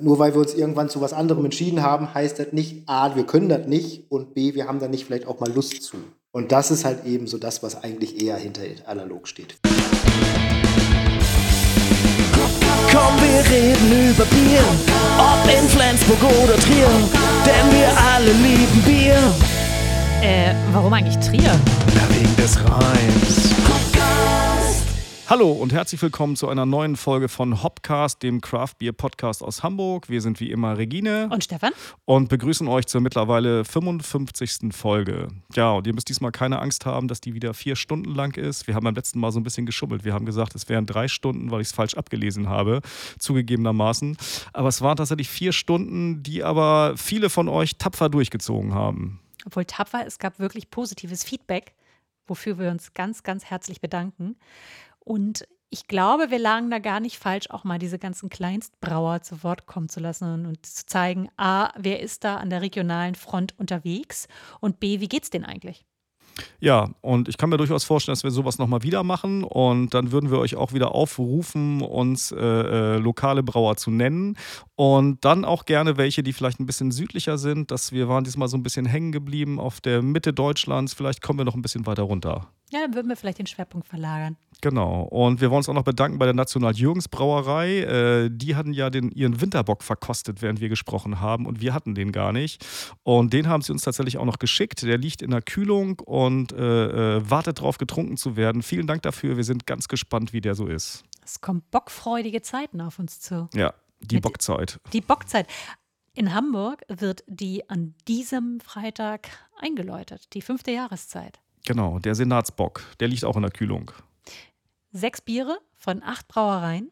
nur weil wir uns irgendwann zu was anderem entschieden haben, heißt das nicht, A, wir können das nicht und B, wir haben da nicht vielleicht auch mal Lust zu. Und das ist halt eben so das, was eigentlich eher hinter analog steht. Komm, wir reden über Bier, ob in Flensburg oder Trier, denn wir alle lieben Bier. Äh, warum eigentlich Trier? Na, wegen des Reims. Hallo und herzlich willkommen zu einer neuen Folge von Hopcast, dem Craft Beer Podcast aus Hamburg. Wir sind wie immer Regine Und Stefan? und begrüßen euch zur mittlerweile 55. Folge. Ja, und ihr müsst diesmal keine Angst haben, dass die wieder vier Stunden lang ist. Wir haben beim letzten Mal so ein bisschen geschummelt. Wir haben gesagt, es wären drei Stunden, weil ich es falsch abgelesen habe, zugegebenermaßen. Aber es waren tatsächlich vier Stunden, die aber viele von euch tapfer durchgezogen haben. Obwohl tapfer, es gab wirklich positives Feedback, wofür wir uns ganz, ganz herzlich bedanken. Und ich glaube, wir lagen da gar nicht falsch, auch mal diese ganzen Kleinstbrauer zu Wort kommen zu lassen und zu zeigen, a, wer ist da an der regionalen Front unterwegs und b, wie geht's denen eigentlich? Ja, und ich kann mir durchaus vorstellen, dass wir sowas nochmal wieder machen und dann würden wir euch auch wieder aufrufen, uns äh, äh, lokale Brauer zu nennen und dann auch gerne welche, die vielleicht ein bisschen südlicher sind, dass wir waren diesmal so ein bisschen hängen geblieben auf der Mitte Deutschlands, vielleicht kommen wir noch ein bisschen weiter runter. Ja, dann würden wir vielleicht den Schwerpunkt verlagern. Genau. Und wir wollen uns auch noch bedanken bei der National Jürgens Brauerei. Äh, die hatten ja den, ihren Winterbock verkostet, während wir gesprochen haben. Und wir hatten den gar nicht. Und den haben sie uns tatsächlich auch noch geschickt. Der liegt in der Kühlung und äh, äh, wartet darauf, getrunken zu werden. Vielen Dank dafür. Wir sind ganz gespannt, wie der so ist. Es kommen bockfreudige Zeiten auf uns zu. Ja, die Mit- Bockzeit. Die Bockzeit. In Hamburg wird die an diesem Freitag eingeläutet, die fünfte Jahreszeit. Genau, der Senatsbock. Der liegt auch in der Kühlung. Sechs Biere von acht Brauereien.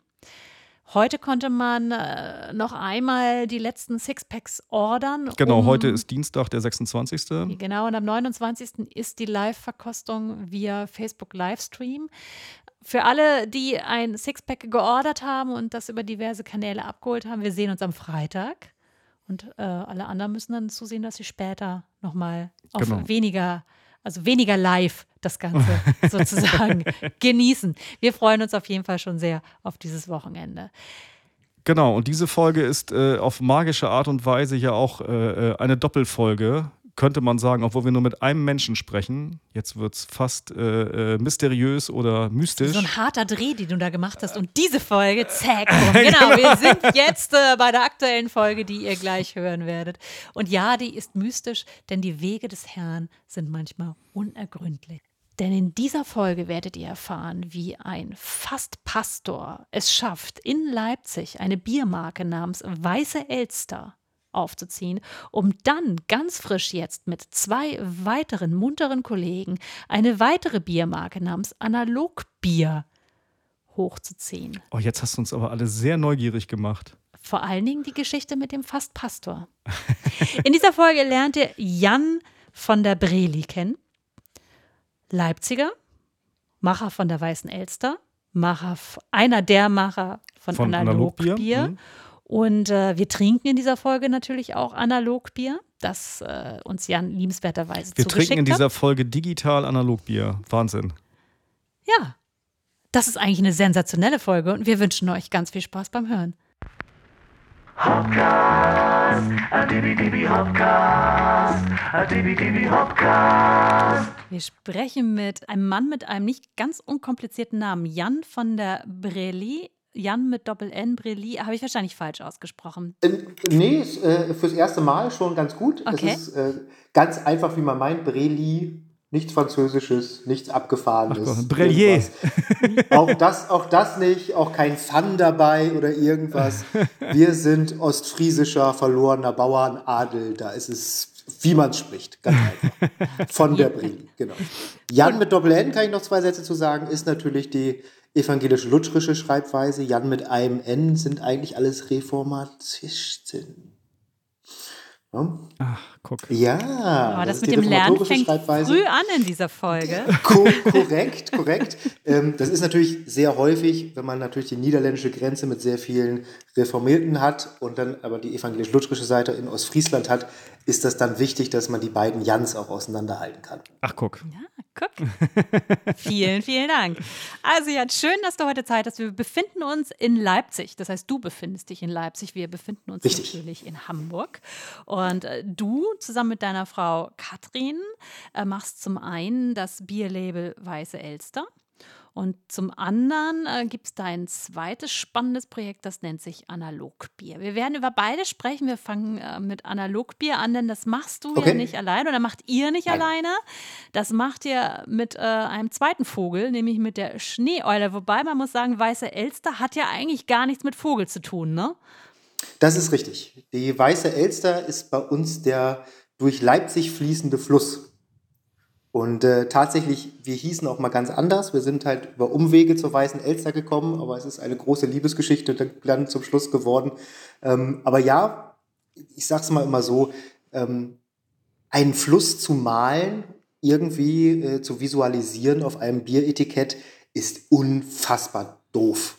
Heute konnte man äh, noch einmal die letzten Sixpacks ordern. Genau, um- heute ist Dienstag, der 26. Genau, und am 29. ist die Live-Verkostung via Facebook Livestream. Für alle, die ein Sixpack geordert haben und das über diverse Kanäle abgeholt haben, wir sehen uns am Freitag. Und äh, alle anderen müssen dann zusehen, dass sie später nochmal auf Genau. weniger, also weniger live das Ganze sozusagen genießen. Wir freuen uns auf jeden Fall schon sehr auf dieses Wochenende. Genau, und diese Folge ist äh, auf magische Art und Weise ja auch äh, äh, eine Doppelfolge, könnte man sagen, obwohl wir nur mit einem Menschen sprechen. Jetzt wird es fast äh, äh, mysteriös oder mystisch. So ein harter Dreh, den du da gemacht hast. Und diese Folge, zack, bumm. genau, wir sind jetzt äh, bei der aktuellen Folge, die ihr gleich hören werdet. Und ja, die ist mystisch, denn die Wege des Herrn sind manchmal unergründlich. Denn in dieser Folge werdet ihr erfahren, wie ein fast Pastor es schafft, in Leipzig eine Biermarke namens Weiße Elster aufzuziehen, um dann ganz frisch jetzt mit zwei weiteren munteren Kollegen eine weitere Biermarke namens Analogbier hochzuziehen. oh, jetzt hast du uns aber alle sehr neugierig gemacht. Vor allen Dingen die Geschichte mit dem Fastpastor. In dieser Folge lernt ihr Jan von der Breli kennen. Leipziger, Macher von der Weißen Elster, Macher, einer der Macher von, Von Analogbier. Analogbier, mhm. Und äh, wir trinken in dieser Folge natürlich auch Analogbier, das äh, uns Jan liebenswerterweise Wir zugeschickt trinken in hat. dieser Folge digital Analogbier. Wahnsinn. Ja, das ist eigentlich eine sensationelle Folge und wir wünschen euch ganz viel Spaß beim Hören. Wir sprechen mit einem Mann mit einem nicht ganz unkomplizierten Namen, Jan von der Breli. Jan mit Doppel-N, Breli, habe ich wahrscheinlich falsch ausgesprochen. Äh, nee, ist, äh, fürs erste Mal schon ganz gut. Okay. Es ist äh, ganz einfach, wie man meint. Breli, nichts Französisches, nichts Abgefahrenes. Ach Brelier. Auch das, auch das nicht, auch kein Fun dabei oder irgendwas. Wir sind ostfriesischer, verlorener Bauernadel. Da ist es, wie man es spricht, ganz einfach. Von der Breli, genau. Jan mit Doppel-N, kann ich noch zwei Sätze zu sagen, ist natürlich die evangelisch-lutherische Schreibweise. Jan mit einem N sind eigentlich alles Reformatisten. Ja, Ach, guck. ja Aber das, ist mit dem Lernen fängt Schreibweise. früh an in dieser Folge. Ko korrekt, korrekt. Ähm, das ist natürlich sehr häufig, wenn man natürlich die niederländische Grenze mit sehr vielen Reformierten hat und dann aber die evangelisch-lutherische Seite in Ostfriesland hat, ist das dann wichtig, dass man die beiden Jans auch auseinanderhalten kann. Ach, guck. Guck. vielen, vielen Dank. Also Jan, schön, dass du heute Zeit hast. Wir befinden uns in Leipzig. Das heißt, du befindest dich in Leipzig. Wir befinden uns Richtig. natürlich in Hamburg. Und äh, du zusammen mit deiner Frau Katrin äh, machst zum einen das Bierlabel Weiße Elster. Und zum anderen äh, gibt es dein zweites spannendes Projekt, das nennt sich Analogbier. Wir werden über beide sprechen. Wir fangen äh, mit Analogbier an, denn das machst du ja Okay. nicht allein oder macht ihr nicht Nein. alleine. Das macht ihr mit äh, einem zweiten Vogel, nämlich mit der Schneeeule. Wobei man muss sagen, Weiße Elster hat ja eigentlich gar nichts mit Vogel zu tun, ne? Das ist richtig. Die Weiße Elster ist bei uns der durch Leipzig fließende Fluss. Und äh, tatsächlich, wir hießen auch mal ganz anders. Wir sind halt über Umwege zur Weißen Elster gekommen, aber es ist eine große Liebesgeschichte dann zum Schluss geworden. Ähm, aber ja, ich sag's mal immer so, ähm, einen Fluss zu malen, irgendwie äh, zu visualisieren auf einem Bieretikett, ist unfassbar doof.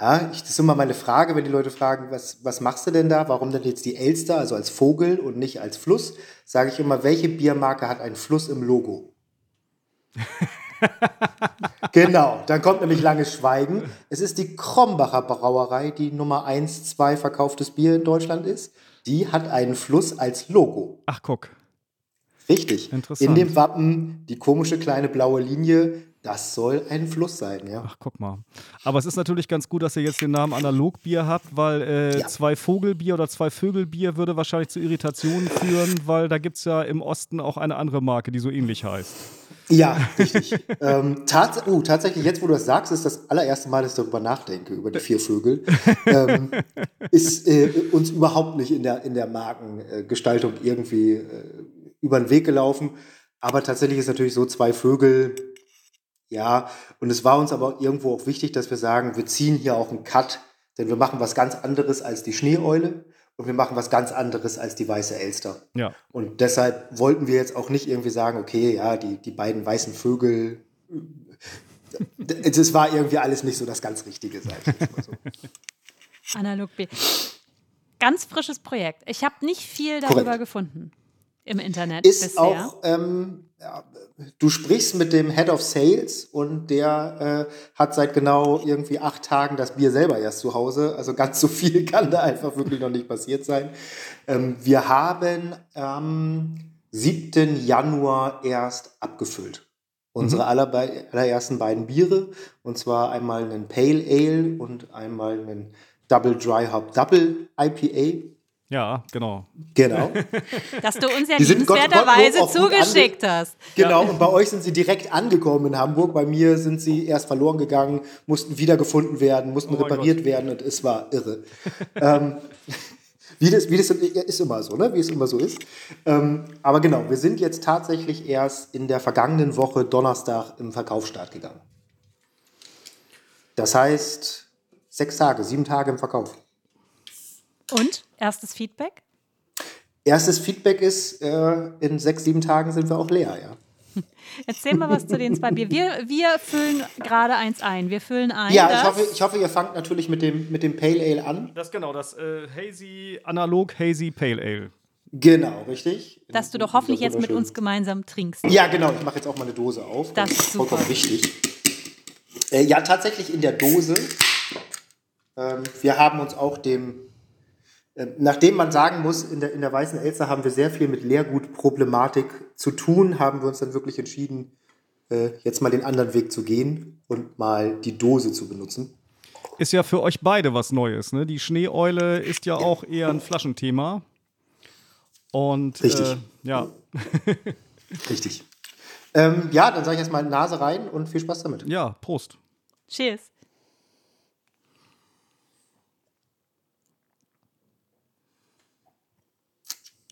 Ja, ich, das ist immer meine Frage, wenn die Leute fragen, was, was machst du denn da? Warum denn jetzt die Elster, also als Vogel und nicht als Fluss? Sage ich immer, welche Biermarke hat einen Fluss im Logo? genau, dann kommt nämlich langes Schweigen. Es ist die Krombacher Brauerei, die Nummer 1, 2 verkauftes Bier in Deutschland ist. Die hat einen Fluss als Logo. Ach, guck. Richtig. Interessant. In dem Wappen die komische kleine blaue Linie, das soll ein Fluss sein, ja. Ach, guck mal. Aber es ist natürlich ganz gut, dass ihr jetzt den Namen Analogbier habt, weil äh, Ja. zwei Vogelbier oder zwei Vögelbier würde wahrscheinlich zu Irritationen führen, weil da gibt es ja im Osten auch eine andere Marke, die so ähnlich heißt. Ja, richtig. ähm, tats uh, tatsächlich, jetzt wo du das sagst, ist das allererste Mal, dass ich darüber nachdenke, über die vier Vögel. ähm, ist äh, uns überhaupt nicht in der, in der Markengestaltung irgendwie äh, über den Weg gelaufen. Aber tatsächlich ist natürlich so, zwei Vögel, ja, und es war uns aber irgendwo auch wichtig, dass wir sagen, wir ziehen hier auch einen Cut, denn wir machen was ganz anderes als die Schneeeule und wir machen was ganz anderes als die weiße Elster. Ja. Und deshalb wollten wir jetzt auch nicht irgendwie sagen, okay, ja, die, die beiden weißen Vögel, äh, das war irgendwie alles nicht so das ganz Richtige, sag ich jetzt mal so. Analogbier. Ganz frisches Projekt. Ich habe nicht viel darüber Korrekt. gefunden im Internet Ist bisher. auch, ähm, du sprichst mit dem Head of Sales und der äh, hat seit genau irgendwie acht Tagen das Bier selber erst zu Hause. Also ganz so viel kann da einfach wirklich noch nicht passiert sein. Ähm, wir haben am 7. Januar erst abgefüllt. Unsere allerbe- allerersten beiden Biere. Und zwar einmal einen Pale Ale und einmal einen Double Dry Hop Double IPA. Ja, genau. Genau. dass du uns ja liebenswerterweise zugeschickt hast. Genau, und bei euch sind sie direkt angekommen in Hamburg. Bei mir sind sie erst verloren gegangen, mussten wiedergefunden werden, mussten Oh repariert Gott. werden und es war irre. ähm, wie, das, wie das ist immer so, ne? Wie es immer so ist. Ähm, aber genau, wir sind jetzt tatsächlich erst in der vergangenen Woche Donnerstag im Verkaufsstart gegangen. Das heißt, sechs Tage, sieben Tage im Verkauf. Und erstes Feedback? Erstes Feedback ist, äh, in sechs, sieben Tagen sind wir auch leer, ja. Erzähl mal was zu den zwei Bier. Wir, wir füllen gerade eins ein. Wir füllen ein. Ja, ich hoffe, ich hoffe, ihr fangt natürlich mit dem, mit dem Pale Ale an. Das genau, das äh, Hazy, analog Hazy Pale Ale. Genau, richtig. dass du doch hoffentlich jetzt mit uns gemeinsam trinkst. Ja, genau. Ich mache jetzt auch mal eine Dose auf. Das ist super. vollkommen wichtig. Äh, ja, tatsächlich in der Dose. Ähm, wir haben uns auch dem, nachdem man sagen muss, in der, in der Weißen Elster haben wir sehr viel mit Leergutproblematik zu tun, haben wir uns dann wirklich entschieden, äh, jetzt mal den anderen Weg zu gehen und mal die Dose zu benutzen. Ist ja für euch beide was Neues, ne? Die Schneeeule ist ja auch eher ein Flaschenthema. Und Richtig. Äh, ja, Richtig. Ähm, ja, dann sage ich erstmal Nase rein und viel Spaß damit. ja, Prost. Cheers.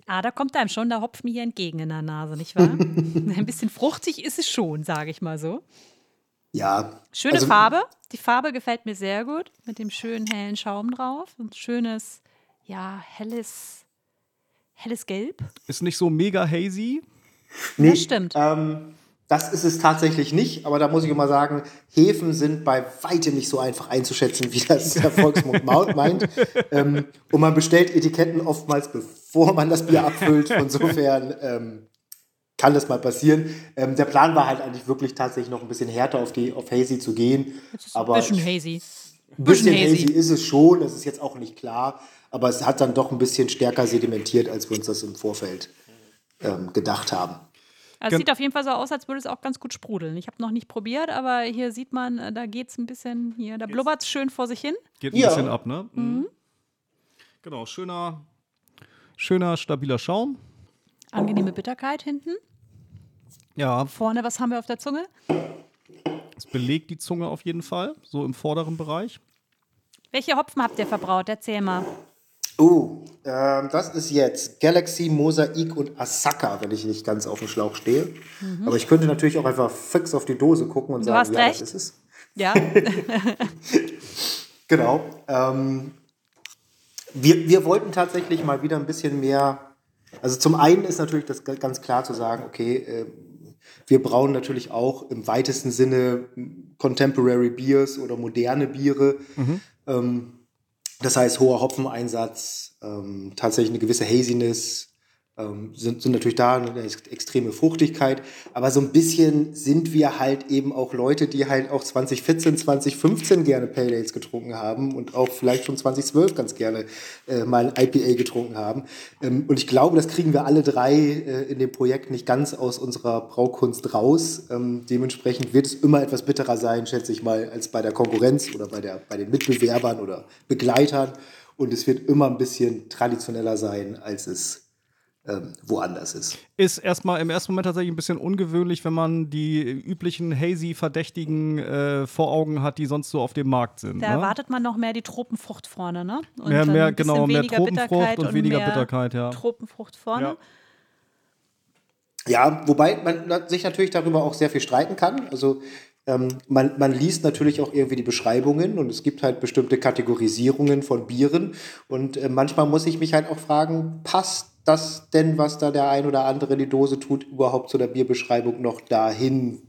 Ah, da kommt einem schon der Hopf mir hier entgegen in der Nase, nicht wahr? Ein bisschen fruchtig ist es schon, sage ich mal so. Ja. Schöne also- Farbe. Die Farbe gefällt mir sehr gut. Mit dem schönen hellen Schaum drauf. Ein schönes, ja, helles, helles Gelb. Ist nicht so mega hazy. Nee, Das stimmt. Ähm, das ist es tatsächlich nicht, aber da muss ich immer sagen, Hefen sind bei weitem nicht so einfach einzuschätzen, wie das der Volksmund meint. Ähm, und man bestellt Etiketten oftmals, bevor man das Bier abfüllt. Insofern ähm, kann das mal passieren. Ähm, der Plan war halt eigentlich wirklich tatsächlich noch ein bisschen härter auf die auf Hazy zu gehen. Aber Ein bisschen hazy. ein bisschen bisschen hazy. hazy. ist es schon, das ist jetzt auch nicht klar, aber es hat dann doch ein bisschen stärker sedimentiert, als wir uns das im Vorfeld ähm, gedacht haben. Also Gen- sieht auf jeden Fall so aus, als würde es auch ganz gut sprudeln. Ich habe noch nicht probiert, aber hier sieht man, äh, da geht es ein bisschen, hier, da blubbert es schön vor sich hin. Geht ein Ja. bisschen ab, ne? Mhm. Genau, schöner, schöner, stabiler Schaum. Angenehme Bitterkeit hinten. Ja, Vorne, was haben wir auf der Zunge? es belegt die Zunge auf jeden Fall, so im vorderen Bereich. Welche Hopfen habt ihr verbraut? Erzähl mal. Oh, ähm, das ist jetzt Galaxy, Mosaik und Asaka, wenn ich nicht ganz auf dem Schlauch stehe. Aber ich könnte natürlich auch einfach fix auf die Dose gucken und Du sagen, hast ja, recht. das ist es. Ja, Genau. Ähm, wir, wir wollten tatsächlich mal wieder ein bisschen mehr. Also zum einen ist natürlich das ganz klar zu sagen, okay, äh, wir brauen natürlich auch im weitesten Sinne Contemporary Beers oder moderne Biere. Ähm, das heißt, hoher Hopfeneinsatz, ähm, tatsächlich eine gewisse Haziness, ähm, sind, sind natürlich da, eine ex extreme Fruchtigkeit. Aber so ein bisschen sind wir halt eben auch Leute, die halt auch 2014, 2015 gerne Pale Ales getrunken haben und auch vielleicht schon 2012 ganz gerne äh, mal ein IPA getrunken haben. Ähm, und ich glaube, das kriegen wir alle drei äh, in dem Projekt nicht ganz aus unserer Braukunst raus. Ähm, dementsprechend wird es immer etwas bitterer sein, schätze ich mal, als bei der Konkurrenz oder bei, der, bei den Mitbewerbern oder Begleitern. Und es wird immer ein bisschen traditioneller sein, als es ähm, woanders ist. Ist erstmal im ersten Moment tatsächlich ein bisschen ungewöhnlich, wenn man die üblichen Hazy-Verdächtigen äh, vor Augen hat, die sonst so auf dem Markt sind. da ne? erwartet man noch mehr die Tropenfrucht vorne, ne? Und Mehr, mehr, genau, mehr weniger Tropenfrucht Bitterkeit und weniger mehr Bitterkeit, ja. Tropenfrucht vorne. Ja. Ja, wobei man sich natürlich darüber auch sehr viel streiten kann. Also ähm, man, man liest natürlich auch irgendwie die Beschreibungen und es gibt halt bestimmte Kategorisierungen von Bieren. Und äh, manchmal muss ich mich halt auch fragen, passt das denn, was da der ein oder andere in die Dose tut, überhaupt zu der Bierbeschreibung noch dahin,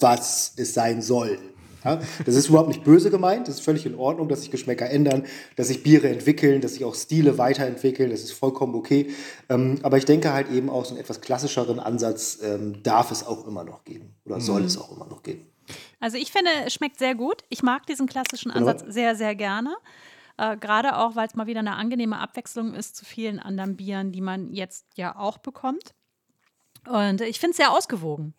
was es sein soll? Ja, das ist überhaupt nicht böse gemeint, das ist völlig in Ordnung, dass sich Geschmäcker ändern, dass sich Biere entwickeln, dass sich auch Stile weiterentwickeln, das ist vollkommen okay. Ähm, aber ich denke halt eben auch so einen etwas klassischeren Ansatz ähm, darf es auch immer noch geben oder soll es auch immer noch geben. Also ich finde, es schmeckt sehr gut. Ich mag diesen klassischen Ansatz sehr, sehr gerne. Äh, Gerade auch, weil es mal wieder eine angenehme Abwechslung ist zu vielen anderen Bieren, die man jetzt ja auch bekommt. Und ich finde es sehr ausgewogen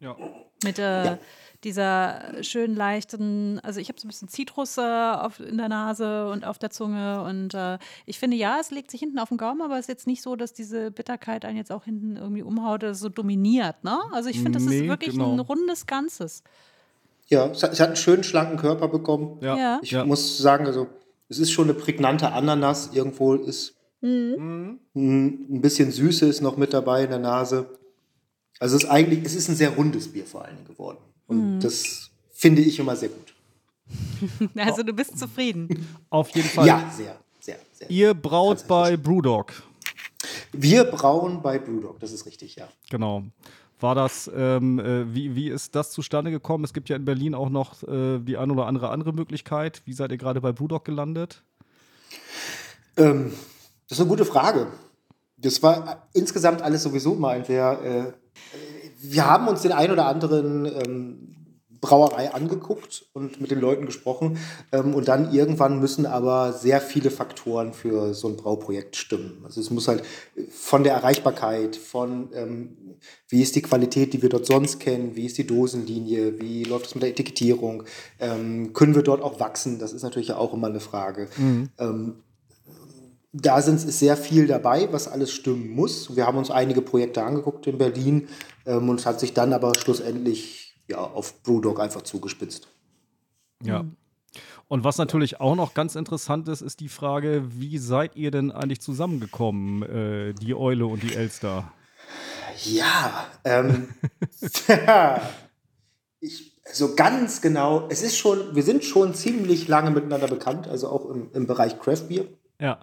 Ja. mit äh, dieser schön leichten, also ich habe so ein bisschen Zitrus äh, auf, in der Nase und auf der Zunge und äh, ich finde, ja, es legt sich hinten auf den Gaumen, aber es ist jetzt nicht so, dass diese Bitterkeit einen jetzt auch hinten irgendwie umhaut oder so dominiert, ne? Also ich finde, das Nee, ist wirklich genau. ein rundes Ganzes. Ja, es hat, es hat einen schönen, schlanken Körper bekommen. Ja. Ja. Ich Ja. muss sagen, also es ist schon eine prägnante Ananas. Irgendwo ist Mhm. ein bisschen Süße ist noch mit dabei in der Nase. Also es ist eigentlich, es ist ein sehr rundes Bier vor allen Dingen geworden. Und Mhm. das finde ich immer sehr gut. Also du bist zufrieden. Auf jeden Fall. Ja, sehr, sehr, sehr. Ihr braut bei Brewdog. Wir brauen bei Brewdog, das ist richtig, ja. Genau. War das, ähm, äh, wie, wie ist das zustande gekommen? Es gibt ja in Berlin auch noch äh, die ein oder andere andere Möglichkeit. Wie seid ihr gerade bei Brewdog gelandet? Ähm, das ist eine gute Frage. Das war insgesamt alles sowieso mal sehr. Äh, wir haben uns den ein oder anderen ähm, Brauerei angeguckt und mit den Leuten gesprochen. Ähm, und dann irgendwann müssen aber sehr viele Faktoren für so ein Brauprojekt stimmen. Also es muss halt von der Erreichbarkeit, von ähm, wie ist die Qualität, die wir dort sonst kennen, wie ist die Dosenlinie, wie läuft es mit der Etikettierung, ähm, können wir dort auch wachsen? Das ist natürlich auch immer eine Frage. Ähm, da sind, ist sehr viel dabei, was alles stimmen muss. Wir haben uns einige Projekte angeguckt in Berlin ähm, und es hat sich dann aber schlussendlich ja, auf Brewdog einfach zugespitzt. Ja. Und was natürlich auch noch ganz interessant ist, ist die Frage, wie seid ihr denn eigentlich zusammengekommen, äh, die Eule und die Elster? Ja, ähm, ich, so ganz genau, es ist schon, wir sind schon ziemlich lange miteinander bekannt, also auch im, im Bereich Craft Beer. Ja.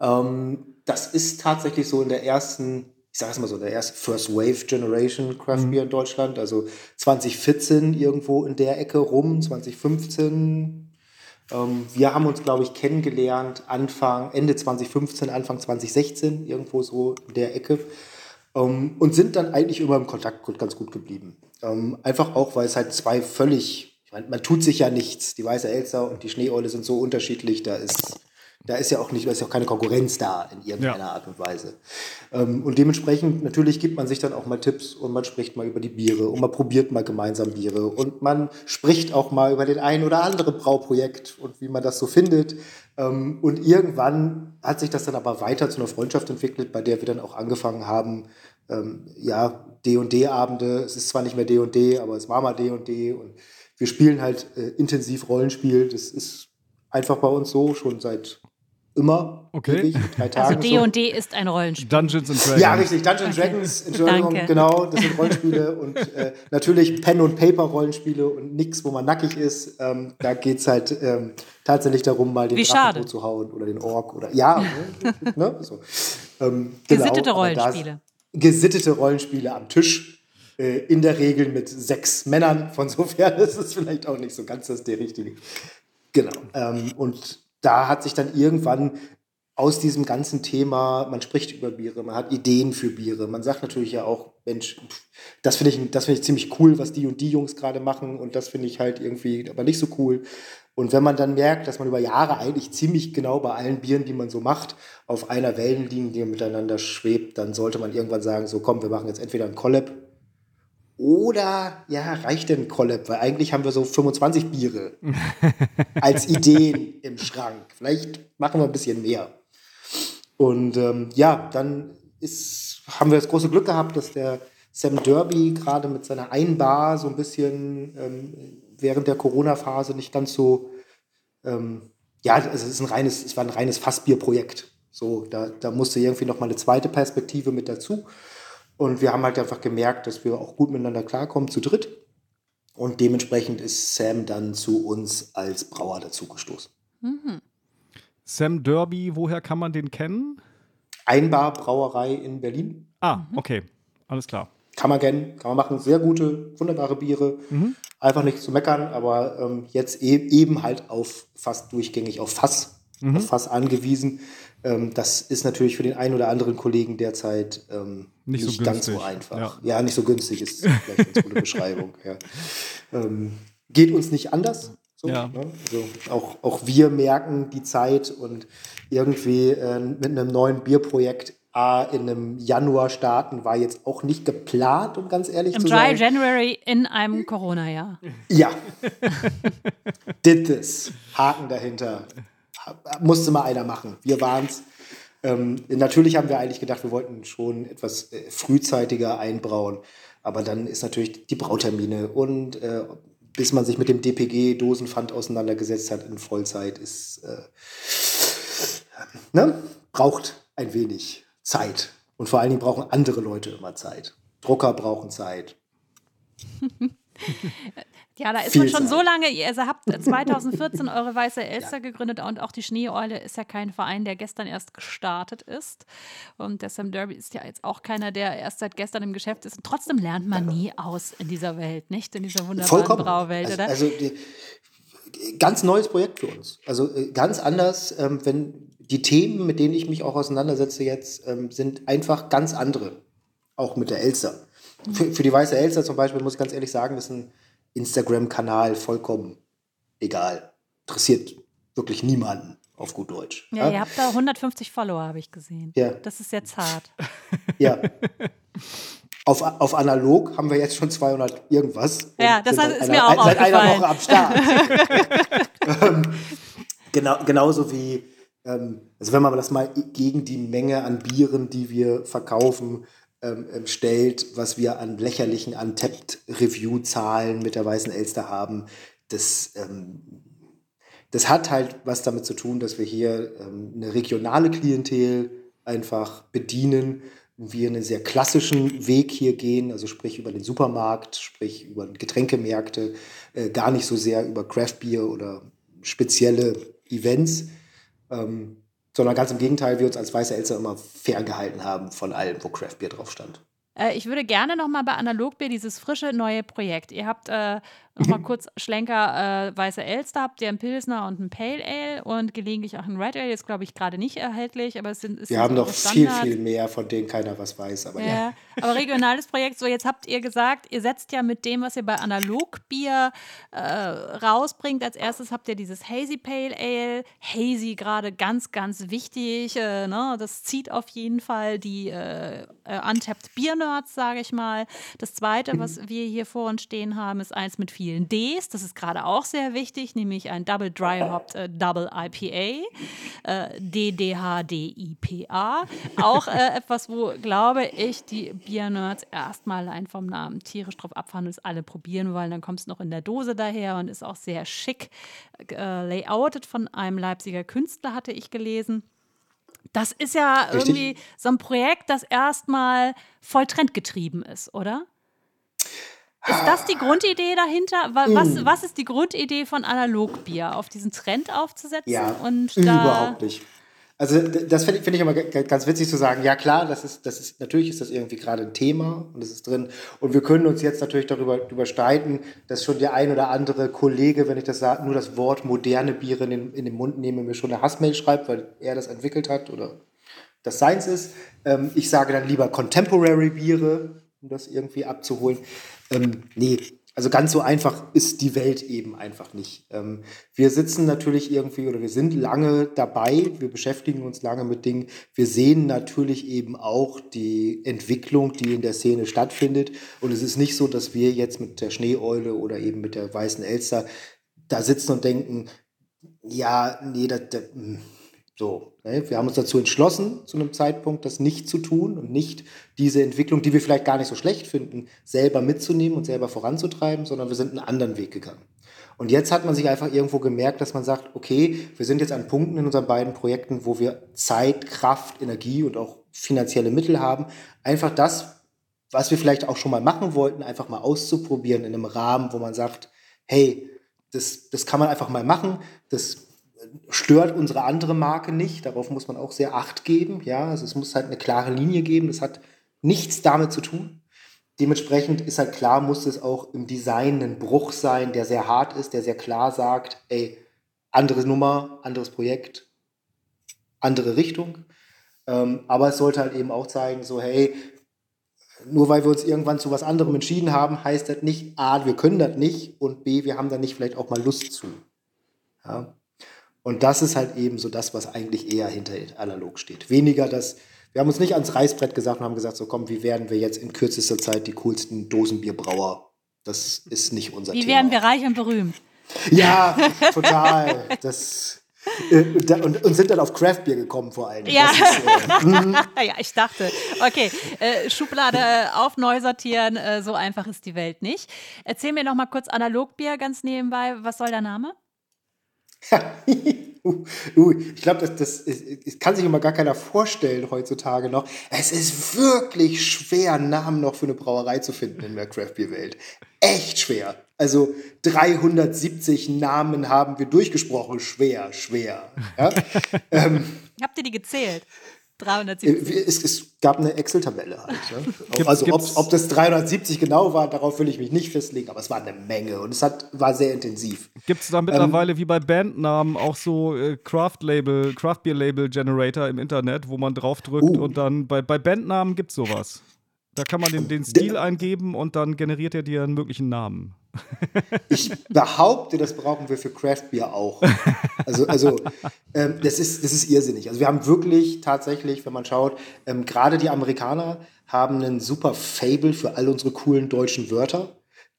Ähm, das ist tatsächlich so in der ersten, ich sage es mal so, der ersten First Wave Generation Craft Beer in Deutschland. Also 2014 irgendwo in der Ecke rum, 2015. Ähm, wir haben uns, glaube ich, kennengelernt Anfang, Ende 2015, Anfang 2016, irgendwo so in der Ecke. Ähm, und sind dann eigentlich immer im Kontakt ganz gut geblieben. Ähm, einfach auch, weil es halt zwei völlig, ich meine, man tut sich ja nichts. Die Weiße Elster und die Schneeeule sind so unterschiedlich, da ist, da ist ja auch nicht, da ist ja auch keine Konkurrenz da in irgendeiner Ja. Art und Weise. Ähm, und dementsprechend, natürlich gibt man sich dann auch mal Tipps und man spricht mal über die Biere und man probiert mal gemeinsam Biere und man spricht auch mal über den ein oder andere Brauprojekt und wie man das so findet. Ähm, und irgendwann hat sich das dann aber weiter zu einer Freundschaft entwickelt, bei der wir dann auch angefangen haben, ähm, ja, D&D-Abende, es ist zwar nicht mehr D&D, aber es war mal D&D und wir spielen halt äh, intensiv Rollenspiel. Das ist einfach bei uns so, schon seit immer. Okay. ewig, drei Also Tagen D so. und D ist ein Rollenspiel. Dungeons and Dragons. Ja, richtig. Dungeons Dragons, Entschuldigung, Danke. genau, das sind Rollenspiele und äh, natürlich Pen- und Paper-Rollenspiele und nix, wo man nackig ist. Ähm, da geht es halt ähm, tatsächlich darum, mal den Wie Drachen zu hauen oder den Ork oder ja, ne, ne, so. ähm, genau, Gesittete da- Rollenspiele. Gesittete Rollenspiele am Tisch. Äh, in der Regel mit sechs Männern. Von sofern ist es vielleicht auch nicht so ganz das der richtige. Genau. Ähm, und da hat sich dann irgendwann aus diesem ganzen Thema, man spricht über Biere, man hat Ideen für Biere, man sagt natürlich ja auch, Mensch, das finde ich, das ich ziemlich cool, was die und die Jungs gerade machen und das finde ich halt irgendwie aber nicht so cool. Und wenn man dann merkt, dass man über Jahre eigentlich ziemlich genau bei allen Bieren, die man so macht, auf einer Wellenlinie miteinander schwebt, dann sollte man irgendwann sagen, so komm, wir machen jetzt entweder ein Collab oder ja, reicht denn Collab? Weil eigentlich haben wir so 25 Biere als Ideen im Schrank. Vielleicht machen wir ein bisschen mehr. Und ähm, ja, dann ist, haben wir das große Glück gehabt, dass der Sam Derby gerade mit seiner Einbar so ein bisschen ähm, während der Corona-Phase nicht ganz so, ähm, ja, also es ist ein reines, es war ein reines Fassbierprojekt. So, da, da musste irgendwie noch mal eine zweite Perspektive mit dazu. Und wir haben halt einfach gemerkt, dass wir auch gut miteinander klarkommen, zu dritt. Und dementsprechend ist Sam dann zu uns als Brauer dazugestoßen. Sam Derby, woher kann man den kennen? Einbar Brauerei in Berlin. Ah, okay. Alles klar. Kann man kennen, kann man machen. Sehr gute, wunderbare Biere. Einfach nicht zu meckern, aber ähm, jetzt e eben halt auf fast durchgängig auf Fass, auf Fass angewiesen. Ähm, das ist natürlich für den einen oder anderen Kollegen derzeit ähm, Nicht nicht, so ganz so einfach. Ja. nicht so günstig ist vielleicht eine ganz gute Beschreibung. Ja. Ähm, geht uns nicht anders. So, Ja. ne? also auch, auch wir merken die Zeit und irgendwie äh, mit einem neuen Bierprojekt A, in einem Januar starten, war jetzt auch nicht geplant, um ganz ehrlich Im zu Dry sein. January in einem Corona-Jahr. Ja. Did this. Haken dahinter. Musste mal einer machen. Wir waren's. Ähm, natürlich haben wir eigentlich gedacht, wir wollten schon etwas äh, frühzeitiger einbrauen. Aber dann ist natürlich die Brautermine und äh, bis man sich mit dem DPG-Dosenpfand auseinandergesetzt hat in Vollzeit, ist äh, ne? braucht ein wenig Zeit. Und vor allen Dingen brauchen andere Leute immer Zeit. Drucker brauchen Zeit. Ja, da ist man schon Zeit. so lange, ihr also habt 2014 eure Weiße Elster gegründet und auch die Schneeeule ist ja kein Verein, der gestern erst gestartet ist. Und der Sam Derby ist ja jetzt auch keiner, der erst seit gestern im Geschäft ist. Und trotzdem lernt man nie aus in dieser Welt, nicht? In dieser wunderbaren Vollkommen. Brauwelt, also, oder? also ganz neues Projekt für uns. Also äh, ganz anders, ähm, wenn die Themen, mit denen ich mich auch auseinandersetze jetzt, ähm, sind einfach ganz andere. Auch mit der Elster. Für, für die Weiße Elster zum Beispiel muss ich ganz ehrlich sagen, ist ein Instagram-Kanal vollkommen egal. Interessiert wirklich niemanden auf gut Deutsch. ja, ihr habt da 150 Follower, habe ich gesehen. Ja. Das ist jetzt hart. Ja. Auf, auf analog haben wir jetzt schon 200 irgendwas. Ja, das seit ist einer, mir auch Seit einer. Woche am Start. ähm, genau, genauso wie, ähm, also wenn man das mal gegen die Menge an Bieren, die wir verkaufen, ähm, ähm, stellt, was wir an lächerlichen Untapped-Review-Zahlen mit der Weißen Elster haben, das, ähm, das hat halt was damit zu tun, dass wir hier ähm, eine regionale Klientel einfach bedienen wir einen sehr klassischen Weg hier gehen, also sprich über den Supermarkt, sprich über Getränkemärkte, äh, gar nicht so sehr über Craft Beer oder spezielle Events. Ähm, sondern ganz im Gegenteil, wir uns als weiße Elster immer ferngehalten haben von allem, wo Craft Beer drauf stand. Äh, ich würde gerne noch mal bei Analogbier dieses frische neue Projekt. Ihr habt äh, noch mal kurz Schlenker äh, weiße Elster, habt ihr einen Pilsner und einen Pale Ale und gelegentlich auch einen Red Ale. Ist glaube ich gerade nicht erhältlich, aber es sind es Wir sind haben noch viel, viel mehr, von denen keiner was weiß. Aber ja. Ja, aber regionales Projekt. So, jetzt habt ihr gesagt, ihr setzt ja mit dem, was ihr bei Analogbier äh, rausbringt. Als erstes habt ihr dieses Hazy Pale Ale. Hazy gerade ganz, ganz wichtig. Äh, ne? Das zieht auf jeden Fall die äh, äh, Untapped Beer Nerds, sage ich mal. Das zweite, was wir hier vor uns stehen haben, ist eins mit vielen Ds. Das ist gerade auch sehr wichtig, nämlich ein Double Dry Hopped äh, Double IPA. Äh, DDHDIPA. Auch äh, etwas, wo, glaube ich, die Bier-Nerds erstmal allein vom Namen tierisch drauf abfahren und es alle probieren wollen. Dann kommt es noch in der Dose daher und ist auch sehr schick äh, layoutet von einem Leipziger Künstler, hatte ich gelesen. Das ist ja Richtig. irgendwie so ein Projekt, das erstmal voll trendgetrieben ist, oder? Ist das die Grundidee dahinter? Wa- Mm. Was, was ist die Grundidee von Analogbier? Auf diesen Trend aufzusetzen? Ja, und überhaupt nicht. Also das finde ich, find ich immer ganz witzig zu sagen, ja klar, das ist, das ist, natürlich ist das irgendwie gerade ein Thema und das ist drin. Und wir können uns jetzt natürlich darüber, darüber streiten, dass schon der ein oder andere Kollege, wenn ich das sage, nur das Wort moderne Biere in den, in den Mund nehme, mir schon eine Hassmail schreibt, weil er das entwickelt hat oder das seins ist. Ähm, ich sage dann lieber Contemporary Biere, um das irgendwie abzuholen. Ähm, nee, also ganz so einfach ist die Welt eben einfach nicht. Ähm, wir sitzen natürlich irgendwie oder wir sind lange dabei, wir beschäftigen uns lange mit Dingen. Wir sehen natürlich eben auch die Entwicklung, die in der Szene stattfindet. Und es ist nicht so, dass wir jetzt mit der Schneeeule oder eben mit der weißen Elster da sitzen und denken, ja, nee, das, das, hm, so. Ne? Wir haben uns dazu entschlossen, zu einem Zeitpunkt das nicht zu tun und nicht diese Entwicklung, die wir vielleicht gar nicht so schlecht finden, selber mitzunehmen und selber voranzutreiben, sondern wir sind einen anderen Weg gegangen. Und jetzt hat man sich einfach irgendwo gemerkt, dass man sagt, okay, wir sind jetzt an Punkten in unseren beiden Projekten, wo wir Zeit, Kraft, Energie und auch finanzielle Mittel haben, einfach das, was wir vielleicht auch schon mal machen wollten, einfach mal auszuprobieren in einem Rahmen, wo man sagt, hey, das, das kann man einfach mal machen, das stört unsere andere Marke nicht, darauf muss man auch sehr Acht geben, ja, also es muss halt eine klare Linie geben, das hat nichts damit zu tun. Dementsprechend ist halt klar, muss es auch im Design ein Bruch sein, der sehr hart ist, der sehr klar sagt, ey, andere Nummer, anderes Projekt, andere Richtung. Ähm, aber es sollte halt eben auch zeigen, so, hey, nur weil wir uns irgendwann zu was anderem entschieden haben, heißt das nicht, A, wir können das nicht und B, wir haben da nicht vielleicht auch mal Lust zu. Ja? Und das ist halt eben so das, was eigentlich eher hinter analog steht. Weniger das, wir haben uns nicht ans Reißbrett gesagt und haben gesagt, so komm, wie werden wir jetzt in kürzester Zeit die coolsten Dosenbierbrauer? Das ist nicht unser wie Thema. werden wir reich und berühmt? Ja, total. Das, äh, und, und, sind dann auf Craftbier gekommen vor allem. Ja. Ist, äh, ja, ich dachte. Okay, äh, Schublade auf, neu sortieren, äh, so einfach ist die Welt nicht. Erzähl mir noch mal kurz Analogbier ganz nebenbei. Was soll der Name? uh, uh, ich glaube, das, das, ist- das kann sich immer gar keiner vorstellen heutzutage noch. Es ist wirklich schwer, einen Namen noch für eine Brauerei zu finden in der Craftbeer-Welt. Echt schwer. Also 370 Namen haben wir durchgesprochen. Schwer, schwer. Ja? Habt ihr die gezählt? Äh, 370. wir- Es, es gab eine Excel-Tabelle halt. Ne? Also ob, ob das 370 genau war, darauf will ich mich nicht festlegen, aber es war eine Menge und es hat, war sehr intensiv. Gibt es da mittlerweile wie bei Bandnamen auch so äh, Craft-Label, Craft-Beer-Label-Generator im Internet, wo man draufdrückt Uh. und dann bei, bei Bandnamen gibt es sowas. Da kann man den, den Stil eingeben und dann generiert er dir einen möglichen Namen. Ich behaupte, das brauchen wir für Craft Beer auch. Also, also ähm, das, ist, das ist irrsinnig. Also wir haben wirklich tatsächlich, wenn man schaut, ähm, gerade die Amerikaner haben einen super Fable für all unsere coolen deutschen Wörter.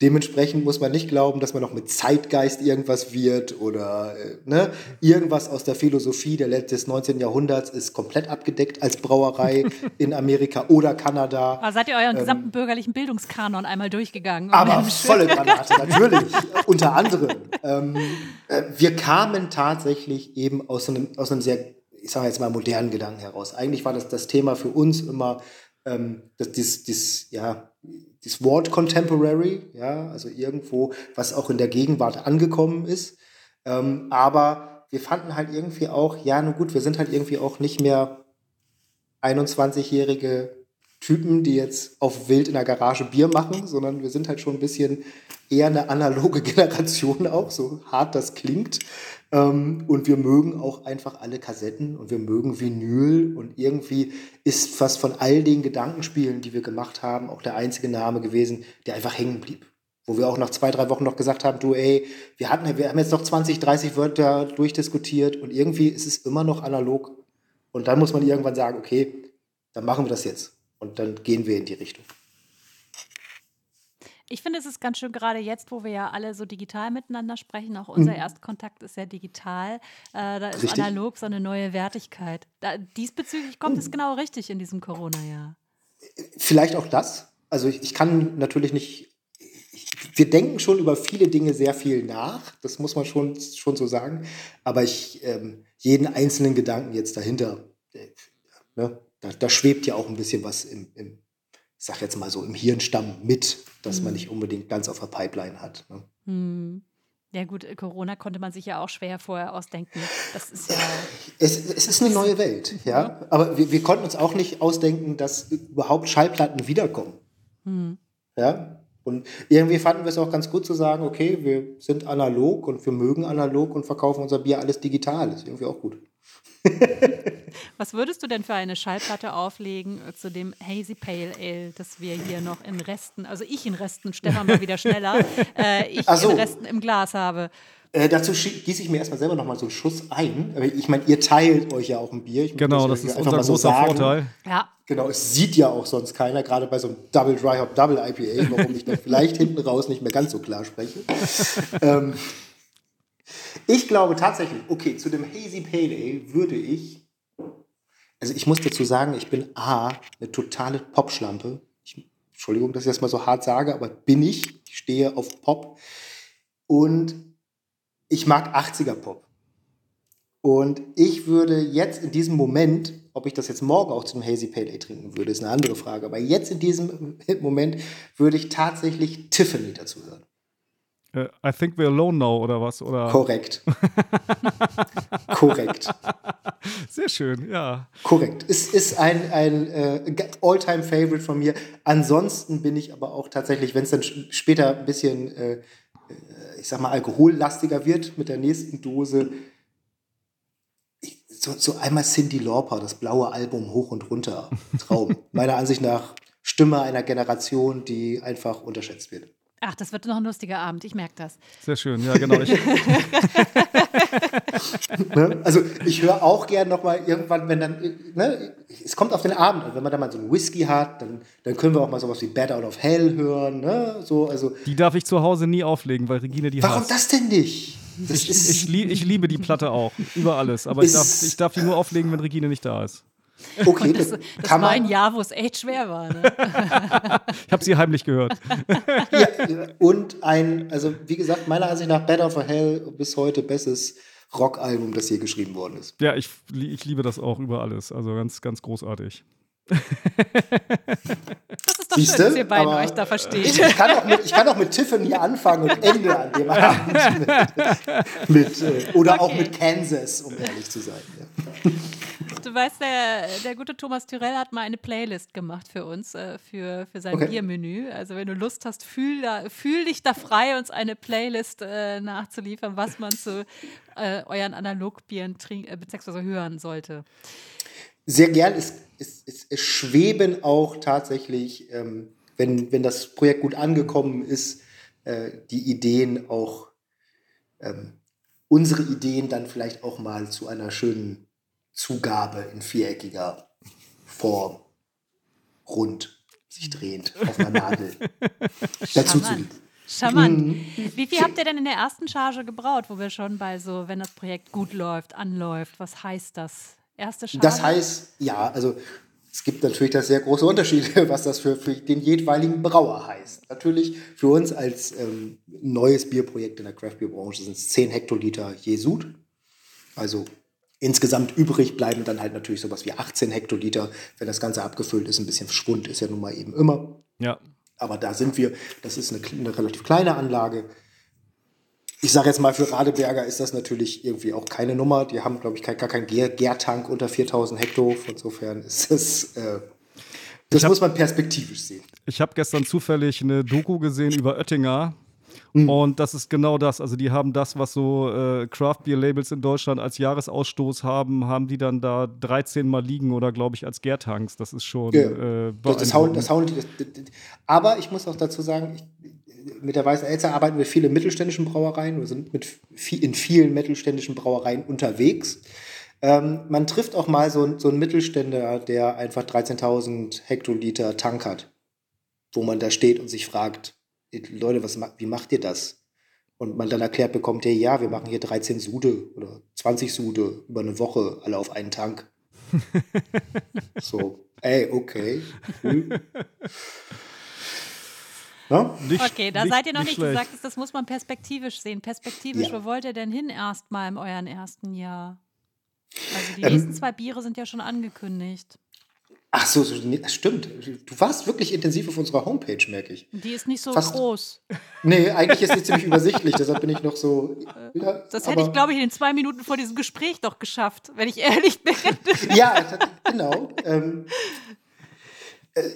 Dementsprechend muss man nicht glauben, dass man noch mit Zeitgeist irgendwas wird oder äh, ne? irgendwas aus der Philosophie der des 19. Jahrhunderts ist komplett abgedeckt als Brauerei in Amerika oder Kanada. Aber seid ihr euren gesamten bürgerlichen Bildungskanon einmal durchgegangen? Ähm. Aber volle Granate, natürlich. Unter anderem. Ähm, äh, wir kamen tatsächlich eben aus einem, aus einem sehr, ich sage jetzt mal, modernen Gedanken heraus. Eigentlich war das das Thema für uns immer ähm, das, das, das, ja, das Wort Contemporary, ja, also irgendwo, was auch in der Gegenwart angekommen ist. Ähm, aber wir fanden halt irgendwie auch, ja, nun gut, wir sind halt irgendwie auch nicht mehr 21-jährige Typen, die jetzt auf wild in der Garage Bier machen, sondern wir sind halt schon ein bisschen eher eine analoge Generation auch, so hart das klingt. Ähm, und wir mögen auch einfach alle Kassetten und wir mögen Vinyl und irgendwie ist fast von all den Gedankenspielen, die wir gemacht haben, auch der einzige Name gewesen, der einfach hängen blieb. Wo wir auch nach zwei, drei Wochen noch gesagt haben, du ey, wir hatten, wir haben jetzt noch 20, 30 Wörter durchdiskutiert und irgendwie ist es immer noch analog. Und dann muss man irgendwann sagen, okay, dann machen wir das jetzt. Und dann gehen wir in die Richtung. Ich finde, es ist ganz schön, gerade jetzt, wo wir ja alle so digital miteinander sprechen, auch unser Mhm. Erstkontakt ist ja digital. Äh, da ist Richtig. analog so eine neue Wertigkeit. Da, diesbezüglich kommt Mhm. es genau richtig in diesem Corona-Jahr. Vielleicht auch das. Also ich, ich kann natürlich nicht. Ich, wir denken schon über viele Dinge sehr viel nach. Das muss man schon, schon so sagen. Aber ich ähm, jeden einzelnen Gedanken jetzt dahinter, äh, ne, da, da schwebt ja auch ein bisschen was im, im, ich sag jetzt mal so, im Hirnstamm mit, das man nicht unbedingt ganz auf der Pipeline hat. Ne? Hm. Ja gut, äh, Corona konnte man sich ja auch schwer vorher ausdenken. Das ist ja, Es, es ist eine neue Welt, ja. Aber wir, wir konnten uns auch nicht ausdenken, dass überhaupt Schallplatten wiederkommen. Ja. Und irgendwie fanden wir es auch ganz gut zu sagen, okay, wir sind analog und wir mögen analog und verkaufen unser Bier alles digital. Ist irgendwie auch gut. was würdest du denn für eine Schallplatte auflegen äh, zu dem Hazy Pale Ale, das wir hier noch in Resten, also ich in Resten, Stefan mal wieder schneller, äh, ich so. in Resten im Glas habe. Äh, dazu gieße ich mir erstmal selber nochmal so einen Schuss ein. Aber Ich meine, ihr teilt euch ja auch ein Bier. Ich Genau, das das ist einfach unser mal so großer sagen. Vorteil. Ja, Genau, es sieht ja auch sonst keiner, gerade bei so einem Double Dry Hop Double IPA, warum ich dann vielleicht hinten raus nicht mehr ganz so klar spreche. ähm, ich glaube tatsächlich, okay, zu dem Hazy Pale Ale würde ich, also ich muss dazu sagen, ich bin A, eine totale Popschlampe. Ich, Entschuldigung, dass ich das mal so hart sage, aber bin ich. Ich stehe auf Pop. Und ich mag 80er Pop. Und ich würde jetzt in diesem Moment, ob ich das jetzt morgen auch zum Hazy Pale Ale trinken würde, ist eine andere Frage. Aber jetzt in diesem Moment würde ich tatsächlich Tiffany dazu hören. Äh, I think we're alone now oder was? Oder? Korrekt. Korrekt. Sehr schön, ja. Korrekt. Es ist ein, ein äh, All-Time-Favorite von mir. Ansonsten bin ich aber auch tatsächlich, wenn es dann später ein bisschen, äh, äh, ich sag mal, alkohollastiger wird mit der nächsten Dose, ich, so, so einmal Cindy Lauper, das blaue Album hoch und runter. Traum. Meiner Ansicht nach Stimme einer Generation, die einfach unterschätzt wird. Ach, das wird noch ein lustiger Abend, ich merke das. Sehr schön, ja, genau. Ich, Ne? Also ich höre auch gern noch mal irgendwann, wenn dann, ne, es kommt auf den Abend an, wenn man dann mal so einen Whisky hat, dann, dann können wir auch mal sowas wie Bad Out of Hell hören, ne? So, also die darf ich zu Hause nie auflegen, weil Regine die warum hasst. das denn nicht? Das Ich, ist, ich, lieb, ich liebe die Platte auch, über alles. Aber ich darf, ich darf die nur auflegen, wenn Regine nicht da ist. okay, das, Das kann war ein. Jahr, wo es echt schwer war. Ne? Ich habe sie heimlich gehört. Ja, und ein, also wie gesagt, meiner Ansicht nach Bad Out of Hell bis heute bestes Rockalbum, das je geschrieben worden ist. Ja, ich, ich liebe das auch über alles. Also ganz, ganz großartig. Das ist doch Siehste? schön, dass ihr beiden Aber- euch da versteht. Ich, ich, kann auch mit, ich kann auch mit Tiffany anfangen und Ende an dem Abend mit, mit äh, oder auch Okay. mit Kansas, um ehrlich zu sein. Ja. Du weißt, der, der gute Thomas Tyrell hat mal eine Playlist gemacht für uns, äh, für, für sein Okay. Biermenü. Also wenn du Lust hast, fühl, da, fühl dich da frei, uns eine Playlist äh, nachzuliefern, was man zu äh, euren Analogbieren trink- äh, beziehungsweise hören sollte. Sehr gern. Es, es, es, es schweben auch tatsächlich, ähm, wenn, wenn das Projekt gut angekommen ist, äh, die Ideen auch, ähm, unsere Ideen dann vielleicht auch mal zu einer schönen Zugabe in viereckiger Form, rund, sich drehend, auf einer Nadel dazu zu liegen. Charmant. Mhm. Wie viel habt ihr denn in der ersten Charge gebraut, wo wir schon bei so, wenn das Projekt gut läuft, anläuft? Was heißt das? Erste Charge? Das heißt, ja, also es gibt natürlich da sehr große Unterschiede, was das für, für den jeweiligen Brauer heißt. Natürlich für uns als ähm, neues Bierprojekt in der Craft-Bier-Branche sind es 10 Hektoliter je Sud. Also insgesamt übrig bleiben dann halt natürlich sowas wie 18 Hektoliter, wenn das Ganze abgefüllt ist. Ein bisschen Schwund ist ja nun mal eben immer. Ja. Aber da sind wir, das ist eine, eine relativ kleine Anlage. Ich sage jetzt mal, für Radeberger ist das natürlich irgendwie auch keine Nummer. Die haben, glaube ich, gar keinen Gärtank unter 4000 Hektar. Insofern ist es, äh, das hab- muss man perspektivisch sehen. Ich habe gestern zufällig eine Doku gesehen über Oettinger. Und das ist genau das. Also die haben das, was so äh, Craft Beer Labels in Deutschland als Jahresausstoß haben, haben die dann da 13 Mal liegen oder glaube ich als Gärtanks. Das ist schon Ja. äh, Das, das hauen, das hauen die, das, das, das- aber ich muss auch dazu sagen, ich, mit der Weißen Elster arbeiten wir viele mittelständischen Brauereien. Wir sind mit, in vielen mittelständischen Brauereien unterwegs. Ähm, man trifft auch mal so, einen- so einen Mittelständler, der einfach 13.000 Hektoliter Tank hat, wo man da steht und sich fragt, Leute, was, wie macht ihr das? Und man dann erklärt bekommt, hey, ja, wir machen hier 13 Sude oder 20 Sude über eine Woche, alle auf einen Tank. so, ey, okay. Cool. Na? Nicht- Okay, da seid ihr noch nicht, du schlecht. sagtest, das muss man perspektivisch sehen. Perspektivisch, Ja. wo wollt ihr denn hin erstmal im euren ersten Jahr? Also die Ähm, nächsten zwei Biere sind ja schon angekündigt. Ach so, so, nee, das stimmt. Du warst wirklich intensiv auf unserer Homepage, merke ich. Die ist nicht so Fast- groß. Nee, eigentlich ist sie ziemlich übersichtlich, deshalb bin ich noch so. Ja, Das hätte ich, glaube ich, in den zwei Minuten vor diesem Gespräch doch geschafft, wenn ich ehrlich bin. Ja, genau. Ähm, äh,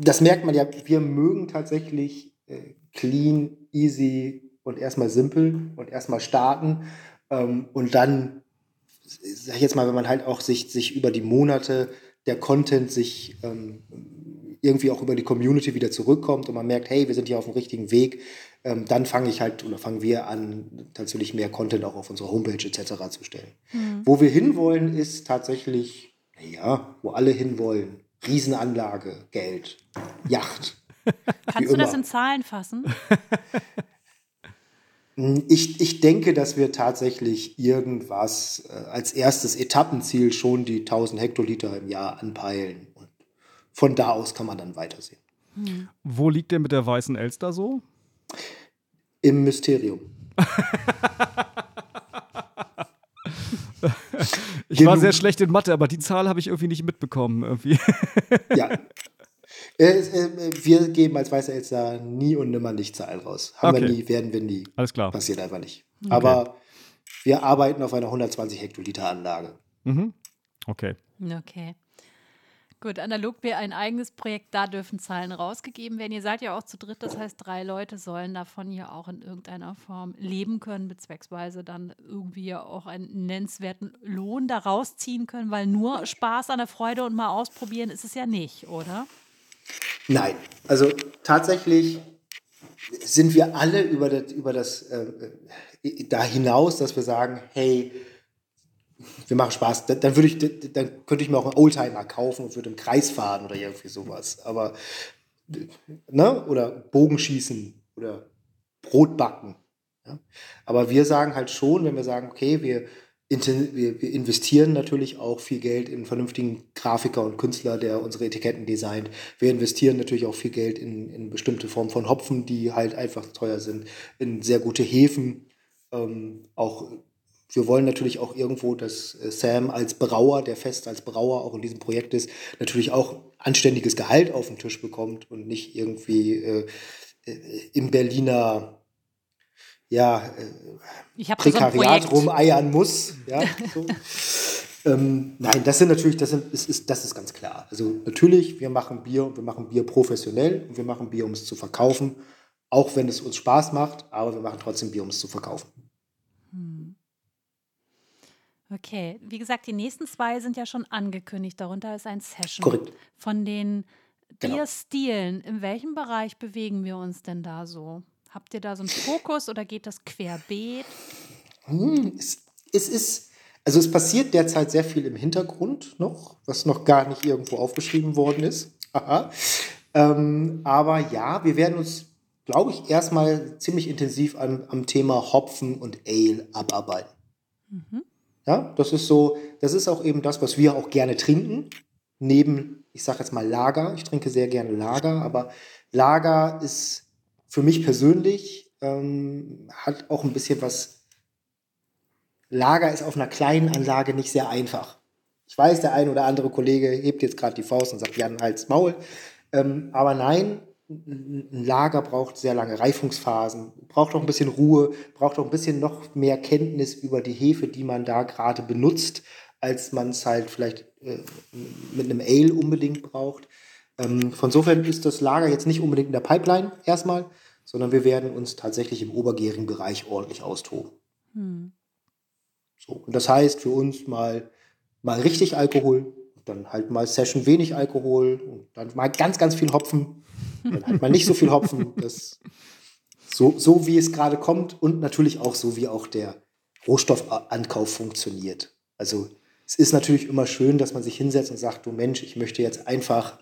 das merkt man ja, wir mögen tatsächlich äh, clean, easy und erstmal simpel und erstmal starten ähm, und dann, sag ich jetzt mal, wenn man halt auch sich, sich über die Monate der Content sich ähm, irgendwie auch über die Community wieder zurückkommt und man merkt, hey, wir sind hier auf dem richtigen Weg, ähm, dann fange ich halt oder fangen wir an, tatsächlich mehr Content auch auf unsere Homepage etc. zu stellen. Wo wir hinwollen, ist tatsächlich, ja, wo alle hinwollen. Riesenanlage, Geld, Yacht. Kannst du das in Zahlen fassen? Ich, ich denke, dass wir tatsächlich irgendwas äh, als erstes Etappenziel schon die 1000 Hektoliter im Jahr anpeilen. Und von da aus kann man dann weitersehen. Wo liegt der mit der weißen Elster so? Im Mysterium. Ich war sehr schlecht in Mathe, aber die Zahl habe ich irgendwie nicht mitbekommen. Irgendwie. Ja. Äh, äh, wir geben als Weiße Elster nie und nimmer nicht Zahlen raus. Haben wir Okay. nie, werden wir nie. Alles klar. Passiert einfach nicht. Aber wir arbeiten auf einer 120 Hektoliter Anlage. Mhm. Okay. Okay. Gut, analog wäre ein eigenes Projekt, da dürfen Zahlen rausgegeben werden. Ihr seid ja auch zu dritt, das heißt, drei Leute sollen davon ja auch in irgendeiner Form leben können, beziehungsweise dann irgendwie ja auch einen nennenswerten Lohn daraus ziehen können, weil nur Spaß an der Freude und mal ausprobieren ist es ja nicht, oder? Nein, also tatsächlich sind wir alle über das, über das äh, äh, da hinaus, dass wir sagen, hey, wir machen Spaß. Dann, dann würde ich, dann könnte ich mir auch einen Oldtimer kaufen und würde im Kreis fahren oder irgendwie sowas. Aber ne, oder Bogenschießen oder Brot backen. Ja? Aber wir sagen halt schon, wenn wir sagen, okay, wir, wir, wir investieren natürlich auch viel Geld in einen vernünftigen Grafiker und Künstler, der unsere Etiketten designt. Wir investieren natürlich auch viel Geld in, in bestimmte Formen von Hopfen, die halt einfach teuer sind, in sehr gute Hefen. Ähm, auch wir wollen natürlich auch irgendwo, dass äh, Sam als Brauer, der fest als Brauer auch in diesem Projekt ist, natürlich auch anständiges Gehalt auf den Tisch bekommt und nicht irgendwie äh, äh, im Berliner ja, äh, so Prekariat Projekt. rumeiern muss. Ja, so. ähm, nein, das sind natürlich, das, sind, ist, ist, das ist ganz klar. Also natürlich, wir machen Bier und wir machen Bier professionell und wir machen Bier, um es zu verkaufen, auch wenn es uns Spaß macht, aber wir machen trotzdem Bier, um es zu verkaufen. Okay, wie gesagt, die nächsten zwei sind ja schon angekündigt. Darunter ist ein Session. Korrekt. Von den Genau. Bierstilen, in welchem Bereich bewegen wir uns denn da so? Habt ihr da so einen Fokus oder geht das querbeet? Hm, es, es ist, also es passiert derzeit sehr viel im Hintergrund noch, was noch gar nicht irgendwo aufgeschrieben worden ist. Aha. Ähm, aber ja, wir werden uns, glaube ich, erstmal ziemlich intensiv am, am Thema Hopfen und Ale abarbeiten. Ja, das ist so, das ist auch eben das, was wir auch gerne trinken. Neben, ich sage jetzt mal Lager. Ich trinke sehr gerne Lager, aber Lager ist für mich persönlich, ähm, hat auch ein bisschen was. Lager ist auf einer kleinen Anlage nicht sehr einfach. Ich weiß, der ein oder andere Kollege hebt jetzt gerade die Faust und sagt, Jan, halt's Maul. Ähm, aber nein, ein Lager braucht sehr lange Reifungsphasen, braucht auch ein bisschen Ruhe, braucht auch ein bisschen noch mehr Kenntnis über die Hefe, die man da gerade benutzt, als man es halt vielleicht äh, mit einem Ale unbedingt braucht. Ähm, von insofern ist das Lager jetzt nicht unbedingt in der Pipeline erstmal, sondern wir werden uns tatsächlich im obergärigen Bereich ordentlich austoben. Hm. So, und das heißt für uns mal, mal richtig Alkohol, dann halt mal Session wenig Alkohol und dann mal ganz, ganz viel Hopfen, dann halt mal nicht so viel Hopfen. Das, so, so wie es gerade kommt und natürlich auch so, wie auch der Rohstoffankauf funktioniert. Also es ist natürlich immer schön, dass man sich hinsetzt und sagt, du Mensch, ich möchte jetzt einfach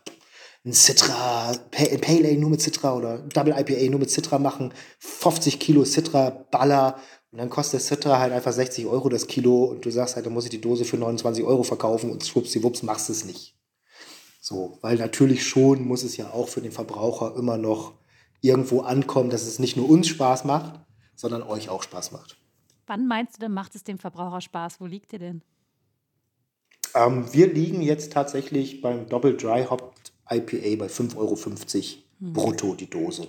ein Citra, Pale Ale nur mit Citra oder Double IPA nur mit Citra machen, 50 Kilo Citra, Baller und dann kostet Citra halt einfach 60 Euro das Kilo und du sagst halt, dann muss ich die Dose für 29 Euro verkaufen und schwuppsdiwupps machst es nicht. So, weil natürlich schon muss es ja auch für den Verbraucher immer noch irgendwo ankommen, dass es nicht nur uns Spaß macht, sondern euch auch Spaß macht. Wann meinst du denn, macht es dem Verbraucher Spaß? Wo liegt ihr denn? Ähm, wir liegen jetzt tatsächlich beim Double Dry Hop IPA bei 5,50 Euro hm. brutto die Dose.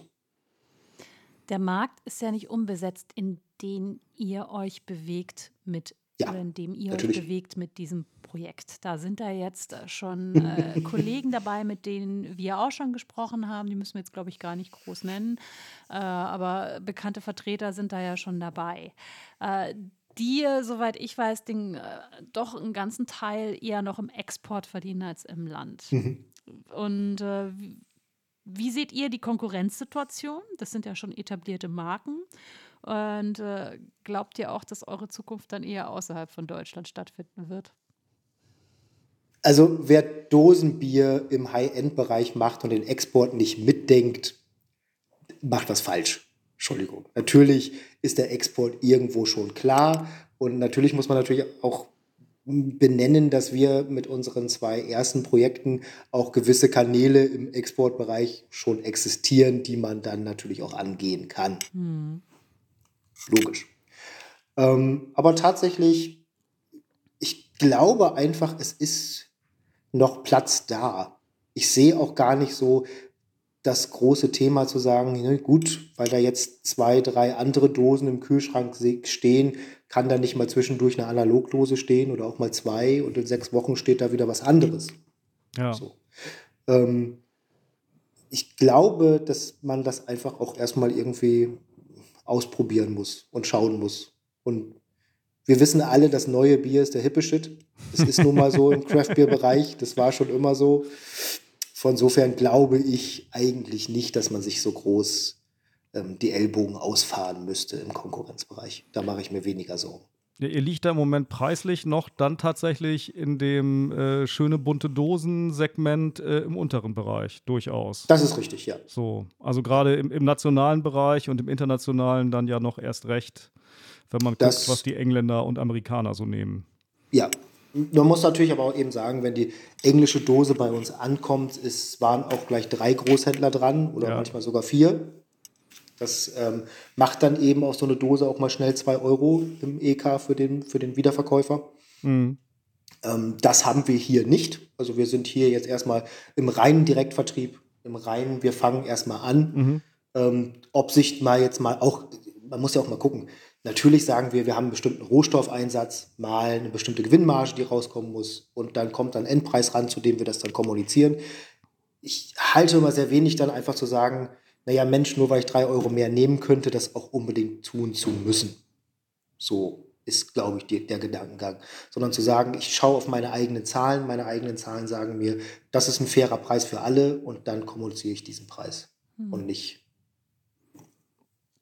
Der Markt ist ja nicht unbesetzt, in den ihr euch bewegt mit ja, oder in dem ihr natürlich. euch bewegt mit diesem Projekt. Da sind da jetzt äh, schon äh, Kollegen dabei, mit denen wir auch schon gesprochen haben. Die müssen wir jetzt, glaube ich, gar nicht groß nennen. Äh, aber bekannte Vertreter sind da ja schon dabei. Äh, die, soweit ich weiß, den, äh, doch einen ganzen Teil eher noch im Export verdienen als im Land. Mhm. Und äh, wie seht ihr die Konkurrenzsituation? Das sind ja schon etablierte Marken. Und äh, glaubt ihr auch, dass eure Zukunft dann eher außerhalb von Deutschland stattfinden wird? Also wer Dosenbier im High-End-Bereich macht und den Export nicht mitdenkt, macht was falsch. Entschuldigung. Natürlich ist der Export irgendwo schon klar und natürlich muss man natürlich auch benennen, dass wir mit unseren zwei ersten Projekten auch gewisse Kanäle im Exportbereich schon existieren, die man dann natürlich auch angehen kann. Mhm. Logisch. Ähm, aber tatsächlich, ich glaube einfach, es ist noch Platz da. Ich sehe auch gar nicht so das große Thema zu sagen, ne, gut, weil da jetzt zwei, drei andere Dosen im Kühlschrank stehen, kann da nicht mal zwischendurch eine Analogdose stehen oder auch mal zwei und in sechs Wochen steht da wieder was anderes. Ja. So. Ähm, ich glaube, dass man das einfach auch erstmal irgendwie ausprobieren muss und schauen muss. Und wir wissen alle, das neue Bier ist der hippe Shit. Das ist nun mal so im Craft-Bier-Bereich. Das war schon immer so. Von insofern glaube ich eigentlich nicht, dass man sich so groß ähm, die Ellbogen ausfahren müsste im Konkurrenzbereich. Da mache ich mir weniger Sorgen. Ihr liegt da im Moment preislich noch dann tatsächlich in dem äh, schöne bunte Dosen-Segment äh, im unteren Bereich, durchaus. Das ist richtig, ja. So, also gerade im, im, nationalen Bereich und im internationalen dann ja noch erst recht, wenn man das, guckt, was die Engländer und Amerikaner so nehmen. Ja, man muss natürlich aber auch eben sagen, wenn die englische Dose bei uns ankommt, es waren auch gleich drei Großhändler dran oder ja. manchmal sogar vier. Das ähm, macht dann eben auch so eine Dose auch mal schnell zwei Euro im EK für den, für den Wiederverkäufer. Mhm. Ähm, das haben wir hier nicht. Also wir sind hier jetzt erstmal im reinen Direktvertrieb, im reinen, wir fangen erstmal an. Mhm. Ähm, ob sich mal jetzt mal auch, man muss ja auch mal gucken. Natürlich sagen wir, wir haben einen bestimmten Rohstoffeinsatz, mal eine bestimmte Gewinnmarge, die rauskommen muss. Und dann kommt dann Endpreis ran, zu dem wir das dann kommunizieren. Ich halte immer sehr wenig dann einfach zu sagen, naja, Mensch, nur weil ich drei Euro mehr nehmen könnte, das auch unbedingt tun zu müssen. So ist, glaube ich, die, der Gedankengang. Sondern zu sagen, ich schaue auf meine eigenen Zahlen, meine eigenen Zahlen sagen mir, das ist ein fairer Preis für alle und dann kommuniziere ich diesen Preis. Mhm. Und nicht,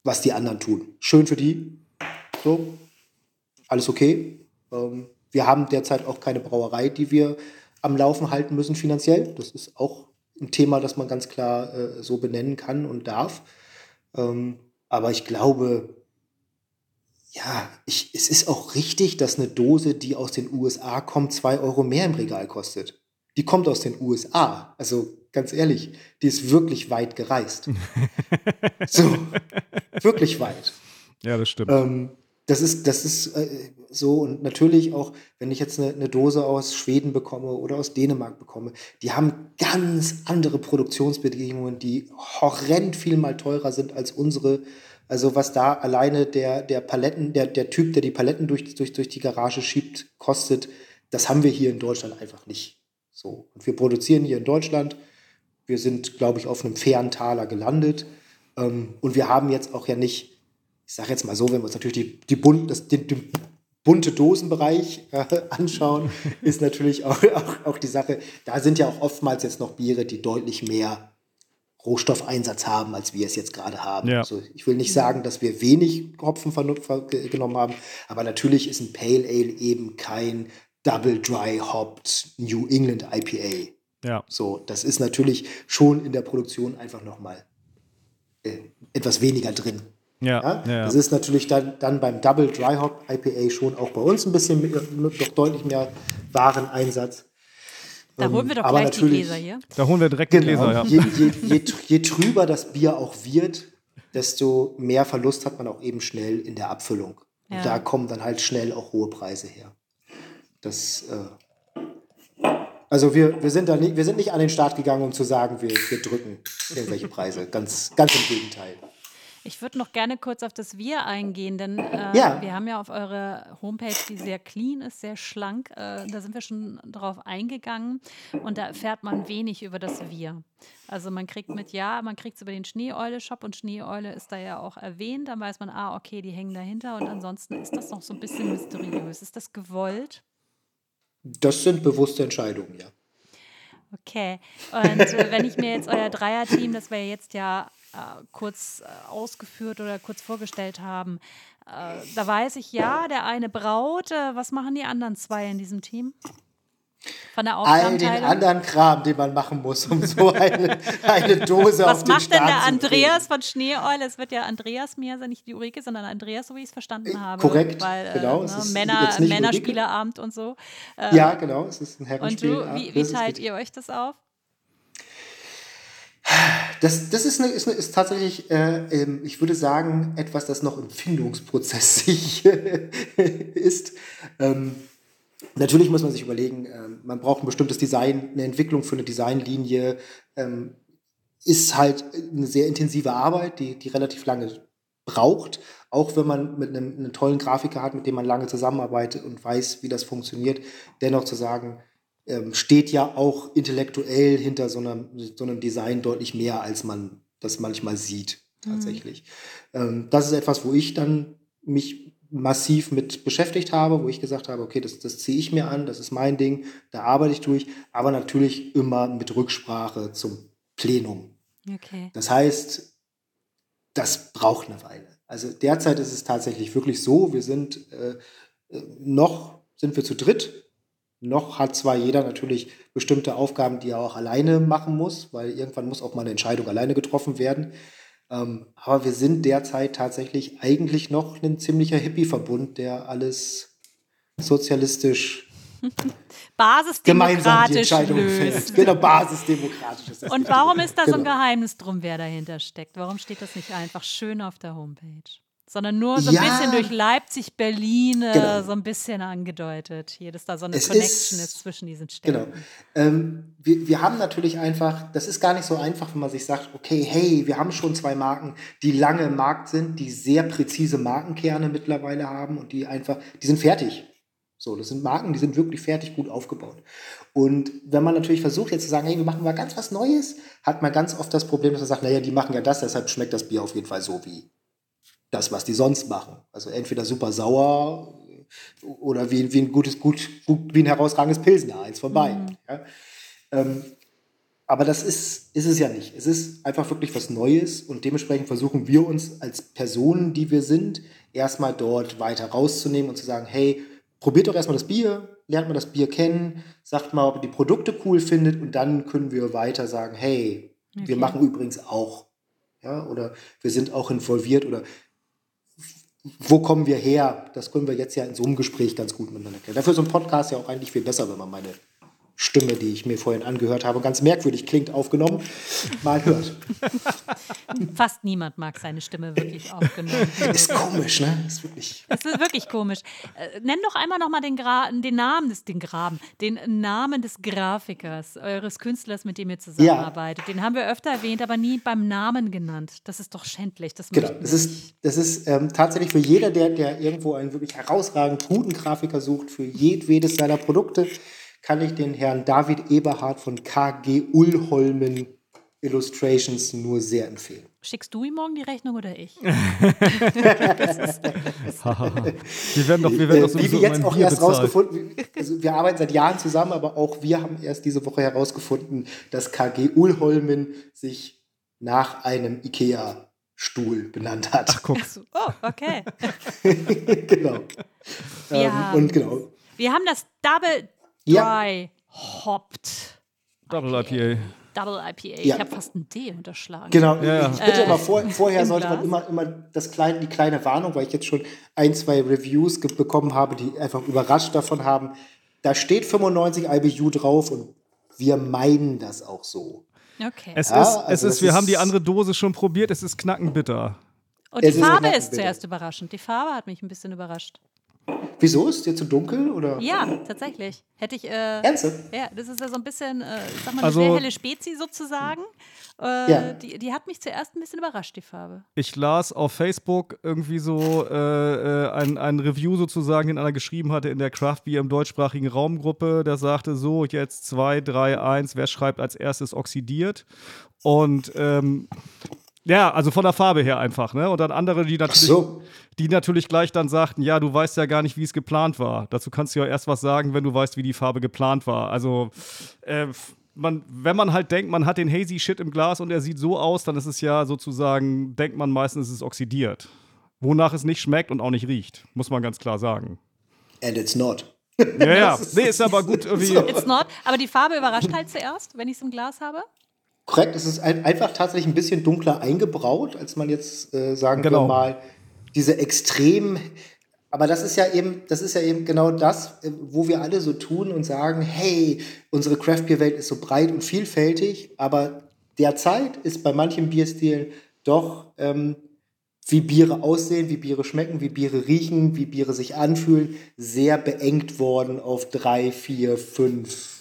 was die anderen tun. Schön für die. So, alles okay. Ähm, wir haben derzeit auch keine Brauerei, die wir am Laufen halten müssen finanziell. Das ist auch ein Thema, das man ganz klar äh, so benennen kann und darf. Ähm, aber ich glaube, ja, ich, es ist auch richtig, dass eine Dose, die aus den USA kommt, zwei Euro mehr im Regal kostet. Die kommt aus den USA. Also ganz ehrlich, die ist wirklich weit gereist. so, wirklich weit. Ja, das stimmt. Ähm, das ist, das ist äh, so und natürlich auch, wenn ich jetzt eine, eine, Dose aus Schweden bekomme oder aus Dänemark bekomme, die haben ganz andere Produktionsbedingungen, die horrend viel mal teurer sind als unsere. Also was da alleine der, der Paletten, der, der Typ, der die Paletten durch, durch, durch die Garage schiebt, kostet, das haben wir hier in Deutschland einfach nicht. So. Und wir produzieren hier in Deutschland. Wir sind, glaube ich, auf einem fairen Taler gelandet. Ähm, und wir haben jetzt auch ja nicht ich sage jetzt mal so, wenn wir uns natürlich die, die bunt, das, den, den bunte Dosenbereich äh, anschauen, ist natürlich auch, auch, auch die Sache, da sind ja auch oftmals jetzt noch Biere, die deutlich mehr Rohstoffeinsatz haben, als wir es jetzt gerade haben. Ja. Also ich will nicht sagen, dass wir wenig Hopfen genommen haben, aber natürlich ist ein Pale Ale eben kein Double Dry Hopped New England IPA. Ja. So, das ist natürlich schon in der Produktion einfach nochmal äh, etwas weniger drin. Ja, ja, ja, Das ist natürlich dann, dann beim Double Dry Hop IPA schon auch bei uns ein bisschen mit, doch deutlich mehr Wareneinsatz. Da holen wir doch Aber gleich die Gläser hier. Da holen wir direkt genau, die Gläser, ja. Je, je, je, je trüber das Bier auch wird, desto mehr Verlust hat man auch eben schnell in der Abfüllung. Ja. Und da kommen dann halt schnell auch hohe Preise her. Das, äh, also wir, wir, sind da nicht, wir sind nicht an den Start gegangen, um zu sagen, wir, wir drücken irgendwelche Preise. Ganz, ganz im Gegenteil. Ich würde noch gerne kurz auf das Wir eingehen, denn äh, ja. wir haben ja auf eure Homepage, die sehr clean ist, sehr schlank. Äh, da sind wir schon drauf eingegangen und da erfährt man wenig über das Wir. Also man kriegt mit, ja, man kriegt es über den Schneeeule-Shop und Schneeeule ist da ja auch erwähnt. Dann weiß man, ah, okay, die hängen dahinter und ansonsten ist das noch so ein bisschen mysteriös. Ist das gewollt? Das sind bewusste Entscheidungen, ja. Okay. Und äh, wenn ich mir jetzt euer Dreierteam, das wir jetzt ja äh, kurz äh, ausgeführt oder kurz vorgestellt haben. Äh, da weiß ich ja, der eine braut. Äh, was machen die anderen zwei in diesem Team? Von der All den anderen Kram, den man machen muss, um so eine, eine Dose Was auf den macht denn der Andreas von Schneeeule? Es wird ja Andreas mehr, nicht die Ulrike, sondern Andreas, so wie ich es verstanden äh, habe. Korrekt, weil, genau. Ne, Männer, Männerspielerabend und so. Ähm, ja, genau, es ist ein Herrenspielabend. Und du, wie, wie teilt ihr euch das auf? Das, das ist, eine, ist, eine, ist tatsächlich, äh, ähm, ich würde sagen, etwas, das noch im Findungsprozess ist. Ähm, natürlich muss man sich überlegen, äh, man braucht ein bestimmtes Design, eine Entwicklung für eine Designlinie. Ähm, ist halt eine sehr intensive Arbeit, die, die relativ lange braucht, auch wenn man mit einem, einem tollen Grafiker hat, mit dem man lange zusammenarbeitet und weiß, wie das funktioniert, dennoch zu sagen, ähm, steht ja auch intellektuell hinter so einem, so einem Design deutlich mehr, als man das manchmal sieht, tatsächlich. Mhm. Ähm, das ist etwas, wo ich dann mich massiv mit beschäftigt habe, wo ich gesagt habe, okay, das, das ziehe ich mir an, das ist mein Ding, da arbeite ich durch, aber natürlich immer mit Rücksprache zum Plenum. Okay. Das heißt, das braucht eine Weile. Also derzeit ist es tatsächlich wirklich so, wir sind äh, äh noch sind wir zu dritt noch hat zwar jeder natürlich bestimmte Aufgaben, die er auch alleine machen muss, weil irgendwann muss auch mal eine Entscheidung alleine getroffen werden. Ähm, aber wir sind derzeit tatsächlich eigentlich noch ein ziemlicher Hippie-Verbund, der alles sozialistisch basisdemokratisch löst. Genau, basisdemokratisch ist das. Und warum ist da so ein genau. Geheimnis drum, wer dahinter steckt? Warum steht das nicht einfach schön auf der Homepage? Sondern nur so ein ja. bisschen durch Leipzig, Berlin äh, genau. so ein bisschen angedeutet. Hier, dass da so eine es Connection ist, ist, zwischen diesen Städten. Genau. Ähm, wir, wir haben natürlich einfach, das ist gar nicht so einfach, wenn man sich sagt, okay, hey, wir haben schon zwei Marken, die lange im Markt sind, die sehr präzise Markenkerne mittlerweile haben und die einfach, die sind fertig. So, das sind Marken, die sind wirklich fertig gut aufgebaut. Und wenn man natürlich versucht, jetzt zu sagen, hey, wir machen mal ganz was Neues, hat man ganz oft das Problem, dass man sagt, naja, die machen ja das, deshalb schmeckt das Bier auf jeden Fall so wie das, was die sonst machen. Also entweder super sauer oder wie, wie ein gutes, gut, gut, wie ein herausragendes Pilsner, eins von beiden. Mhm. Ja. Ähm, aber das ist, ist es ja nicht. Es ist einfach wirklich was Neues und dementsprechend versuchen wir uns als Personen, die wir sind, erstmal dort weiter rauszunehmen und zu sagen, hey, probiert doch erstmal das Bier, lernt mal das Bier kennen, sagt mal, ob ihr die Produkte cool findet und dann können wir weiter sagen, hey, okay. wir machen übrigens auch. Ja, oder wir sind auch involviert oder wo kommen wir her? Das können wir jetzt ja in so einem Gespräch ganz gut miteinander klären. Dafür ist ein Podcast ja auch eigentlich viel besser, wenn man meine Stimme, die ich mir vorhin angehört habe, ganz merkwürdig klingt, aufgenommen, mal hört. Fast niemand mag seine Stimme wirklich aufgenommen. Ist komisch, ne? Ist wirklich. Es ist wirklich komisch. Äh, nenn doch einmal nochmal den, Gra den Namen des, den Graben, den Namen des Grafikers, eures Künstlers, mit dem ihr zusammenarbeitet. Den haben wir öfter erwähnt, aber nie beim Namen genannt. Das ist doch schändlich. Das Genau, das ist, das ist ähm, tatsächlich für jeder, der, der irgendwo einen wirklich herausragend guten Grafiker sucht, für jedwedes seiner Produkte, kann ich den Herrn David Eberhard von KG Ullholmen Illustrations nur sehr empfehlen. Schickst du ihm morgen die Rechnung oder ich? Wir werden doch, wir werden doch Äh, wie sowieso wir jetzt auch Bier erst bezahlt. rausgefunden, also wir arbeiten seit Jahren zusammen, aber auch wir haben erst diese Woche herausgefunden, dass KG Ullholmen sich nach einem IKEA-Stuhl benannt hat. Ach, guck. Oh, okay. genau. Wir, Ähm, haben, und genau. wir haben das Double Ja. Dry Hopped Double IPA. Double IPA. Ja. Ich habe fast ein D unterschlagen. Genau, Ja, ich bitte Äh, aber vor, vorher im sollte man Glas? immer, immer das kleine, die kleine Warnung, weil ich jetzt schon ein, zwei Reviews bekommen habe, die einfach überrascht davon haben. Da steht 95 IBU drauf und wir meinen das auch so. Okay. Es Ja, ist, es also ist, das wir haben die ist- andere Dose schon probiert, es ist knackenbitter. Und die es ist Farbe ist Nackenbilder. zuerst überraschend. Die Farbe hat mich ein bisschen überrascht. Wieso? Ist dir zu dunkel? Oder? Ja, tatsächlich. Hätte ich. Äh, Ernsthaft? ja, das ist ja so ein bisschen, äh, ich sag mal, eine Also- sehr helle Spezi sozusagen. Äh, Ja. die, die hat mich zuerst ein bisschen überrascht, die Farbe. Ich las auf Facebook irgendwie so äh, äh, ein, ein Review sozusagen, den einer geschrieben hatte in der Craft Beer im deutschsprachigen Raumgruppe. Der sagte so, jetzt 2, 3, 1, wer schreibt als erstes oxidiert? Und ähm, ja, also von der Farbe her einfach, ne? Und dann andere, die natürlich, so. die natürlich gleich dann sagten, ja, du weißt ja gar nicht, wie es geplant war. Dazu kannst du ja erst was sagen, wenn du weißt, wie die Farbe geplant war. Also äh, man, wenn man halt denkt, man hat den hazy Shit im Glas und er sieht so aus, dann ist es ja sozusagen, denkt man meistens, es ist oxidiert. Wonach es nicht schmeckt und auch nicht riecht, muss man ganz klar sagen. And it's not. Ja, ja, nee, ist aber gut irgendwie. It's not. Aber die Farbe überrascht halt zuerst, wenn ich es im Glas habe. Korrekt, es ist ein, einfach tatsächlich ein bisschen dunkler eingebraut, als man jetzt äh, sagen Genau. wir mal, diese extrem. Aber das ist ja eben, das ist ja eben genau das, äh, wo wir alle so tun und sagen, hey, unsere Craft Beer Welt ist so breit und vielfältig, aber derzeit ist bei manchen Bierstilen doch ähm, wie Biere aussehen, wie Biere schmecken, wie Biere riechen, wie Biere sich anfühlen, sehr beengt worden auf drei, vier, fünf.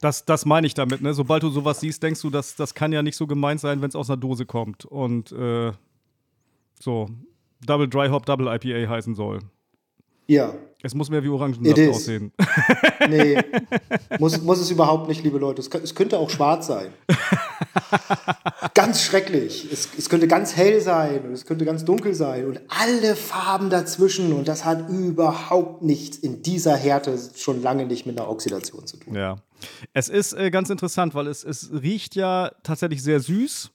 Das, das meine ich damit, ne? Sobald du sowas siehst, denkst du, das, das kann ja nicht so gemeint sein, wenn es aus einer Dose kommt. Und äh, so, Double Dry Hop, Double IPA heißen soll. Ja, Es muss mehr wie Orangensaft aussehen. Nee, muss, muss es überhaupt nicht, liebe Leute. Es, es könnte auch schwarz sein. ganz schrecklich. Es, es könnte ganz hell sein und es könnte ganz dunkel sein und alle Farben dazwischen. Und das hat überhaupt nichts in dieser Härte schon lange nicht mit einer Oxidation zu tun. Ja. Es ist äh, ganz interessant, weil es, es riecht ja tatsächlich sehr süß,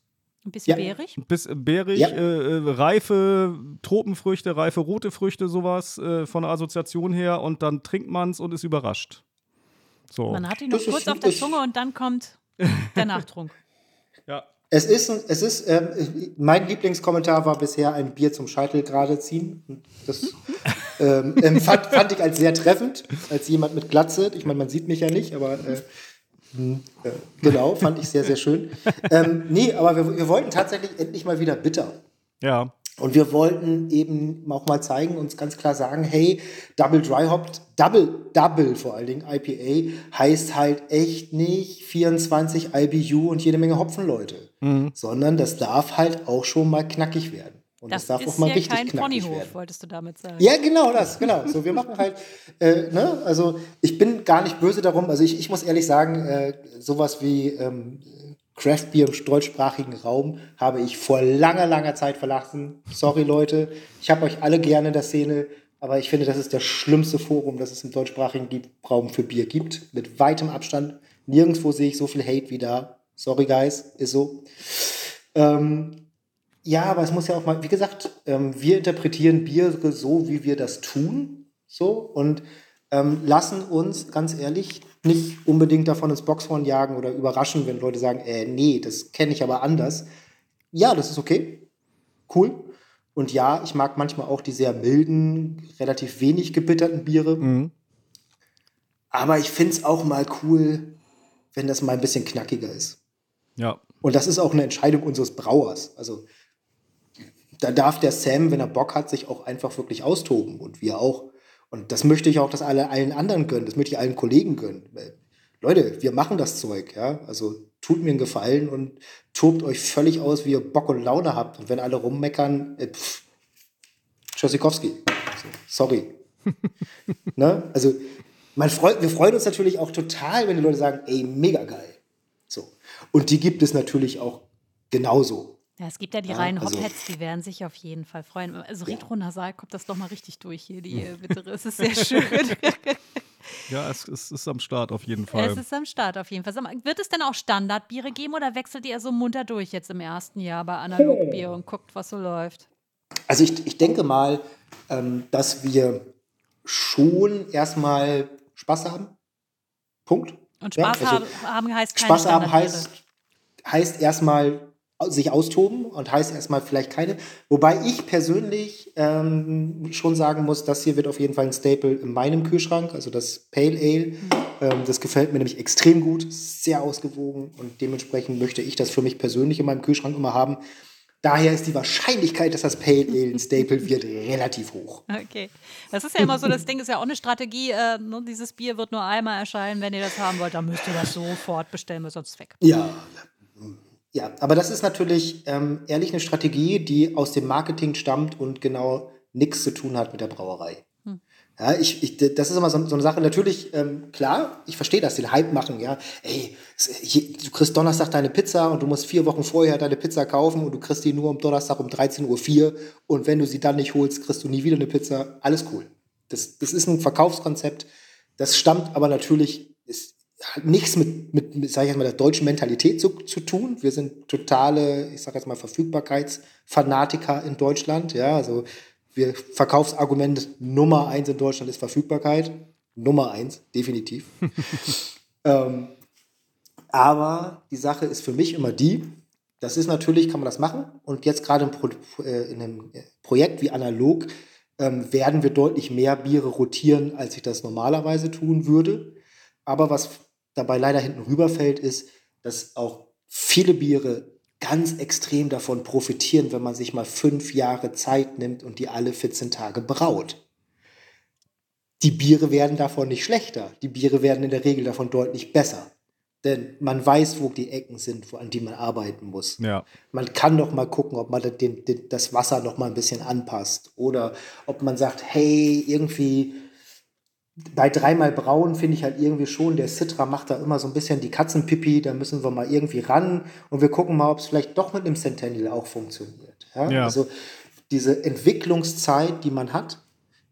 Ein bisschen Ja. beerig. bis beerig, Ja. äh, äh, reife Tropenfrüchte, reife rote Früchte, sowas äh, von der Assoziation her. Und dann trinkt man es und ist überrascht. So. Man hat ihn noch kurz auf der Zunge und dann kommt der Nachtrunk. Ja. Es ist, es ist ähm, mein Lieblingskommentar war bisher ein Bier zum Scheitel gerade ziehen. Das ähm, ähm, fand, fand ich als sehr treffend, als jemand mit Glatze. Ich meine, man sieht mich ja nicht, aber äh, hm, äh, genau, fand ich sehr, sehr schön. Ähm, nee, aber wir, wir wollten tatsächlich endlich mal wieder bitter. Ja. Und wir wollten eben auch mal zeigen, uns ganz klar sagen, hey, Double Dry Hop, Double, Double vor allen Dingen, IPA, heißt halt echt nicht 24 IBU und jede Menge Hopfenleute, sondern das darf halt auch schon mal knackig werden. Und das, Das darf ist auch mal richtig kein knackig Ponyhof, werden. wolltest du damit sagen. Ja, genau das, genau. So, wir machen halt, äh, ne, also ich bin gar nicht böse darum. Also ich, ich muss ehrlich sagen, äh, sowas wie ähm, Craft Beer im deutschsprachigen Raum habe ich vor langer, langer Zeit verlassen. Sorry, Leute. Ich habe euch alle gerne in der Szene, aber ich finde, das ist das schlimmste Forum, das es im deutschsprachigen Raum für Bier gibt. Mit weitem Abstand. Nirgendwo sehe ich so viel Hate wie da. Sorry, guys, ist so. Ähm, ja, aber es muss ja auch mal, wie gesagt, ähm, wir interpretieren Biere so, wie wir das tun, so und ähm, lassen uns ganz ehrlich nicht unbedingt davon ins Boxhorn jagen oder überraschen, wenn Leute sagen, äh, nee, das kenne ich aber anders. Ja, das ist okay, cool. Und ja, ich mag manchmal auch die sehr milden, relativ wenig gebitterten Biere. Aber ich finde es auch mal cool, wenn das mal ein bisschen knackiger ist. Ja. Und das ist auch eine Entscheidung unseres Brauers. Also da darf der Sam, wenn er Bock hat, sich auch einfach wirklich austoben und wir auch. Und das möchte ich auch, dass alle allen anderen gönnen. Das möchte ich allen Kollegen gönnen. Leute, wir machen das Zeug, ja. Also tut mir einen Gefallen und tobt euch völlig aus, wie ihr Bock und Laune habt. Und wenn alle rummeckern, äh, pff, Tschüssikowski. Sorry. ne? Also man freut, wir freuen uns natürlich auch total, wenn die Leute sagen, ey, mega geil. So. Und die gibt es natürlich auch genauso. Ja, es gibt ja die Ja, reinen also- Hopheads, die werden sich auf jeden Fall freuen. Also Retro-Nasal kommt das doch mal richtig durch hier, die äh, Bittere. Es ist sehr schön. Ja, es, es ist am Start auf jeden Fall. es ist am Start auf jeden Fall. Wird es denn auch Standardbiere geben oder wechselt ihr so munter durch jetzt im ersten Jahr bei Analogbier und guckt, was so läuft? Also ich, ich denke mal, ähm, dass wir schon erstmal Spaß haben. Punkt. Und Ja, Spaß also haben, heißt keine Spaß haben heißt, heißt erstmal sich austoben und heißt erstmal vielleicht keine. Wobei ich persönlich ähm, schon sagen muss, das hier wird auf jeden Fall ein Staple in meinem Kühlschrank, also das Pale Ale. Mhm. Ähm, das gefällt mir nämlich extrem gut, sehr ausgewogen und dementsprechend möchte ich das für mich persönlich in meinem Kühlschrank immer haben. Daher ist die Wahrscheinlichkeit, dass das Pale Ale ein Staple wird, relativ hoch. Okay. Das ist ja immer so, das Ding ist ja auch eine Strategie. Äh, ne, dieses Bier wird nur einmal erscheinen. Wenn ihr das haben wollt, dann müsst ihr das sofort bestellen, weil sonst weg. Ja. Ja, aber das ist natürlich ähm, ehrlich eine Strategie, die aus dem Marketing stammt und genau nichts zu tun hat mit der Brauerei. Ja, ich, ich, das ist immer so, so eine Sache. Natürlich, ähm, klar, ich verstehe das, den Hype machen, ja. Ey, du kriegst Donnerstag deine Pizza und du musst vier Wochen vorher deine Pizza kaufen und du kriegst die nur am Donnerstag um 13.04 Uhr und wenn du sie dann nicht holst, kriegst du nie wieder eine Pizza. Alles cool. Das, das ist ein Verkaufskonzept. Das stammt aber natürlich, hat nichts mit, mit, mit sag ich jetzt mal, der deutschen Mentalität zu, zu tun. Wir sind totale, ich sag jetzt mal, Verfügbarkeitsfanatiker in Deutschland. Ja, also wir Verkaufsargument Nummer eins in Deutschland ist Verfügbarkeit. Nummer eins, definitiv. ähm, aber die Sache ist für mich immer die, das ist natürlich, kann man das machen. Und jetzt gerade äh, in einem Projekt wie Analog ähm, werden wir deutlich mehr Biere rotieren, als ich das normalerweise tun würde. Aber was dabei leider hinten rüberfällt, ist, dass auch viele Biere ganz extrem davon profitieren, wenn man sich mal fünf Jahre Zeit nimmt und die alle 14 Tage braut. Die Biere werden davon nicht schlechter. Die Biere werden in der Regel davon deutlich besser. Denn man weiß, wo die Ecken sind, wo, an die man arbeiten muss. Ja. Man kann doch mal gucken, ob man den, den, das Wasser noch mal ein bisschen anpasst. Oder ob man sagt, hey, irgendwie bei dreimal braun finde ich halt irgendwie schon, der Citra macht da immer so ein bisschen die Katzenpipi, da müssen wir mal irgendwie ran und wir gucken mal, ob es vielleicht doch mit dem Centennial auch funktioniert. Ja? Ja. Also diese Entwicklungszeit, die man hat,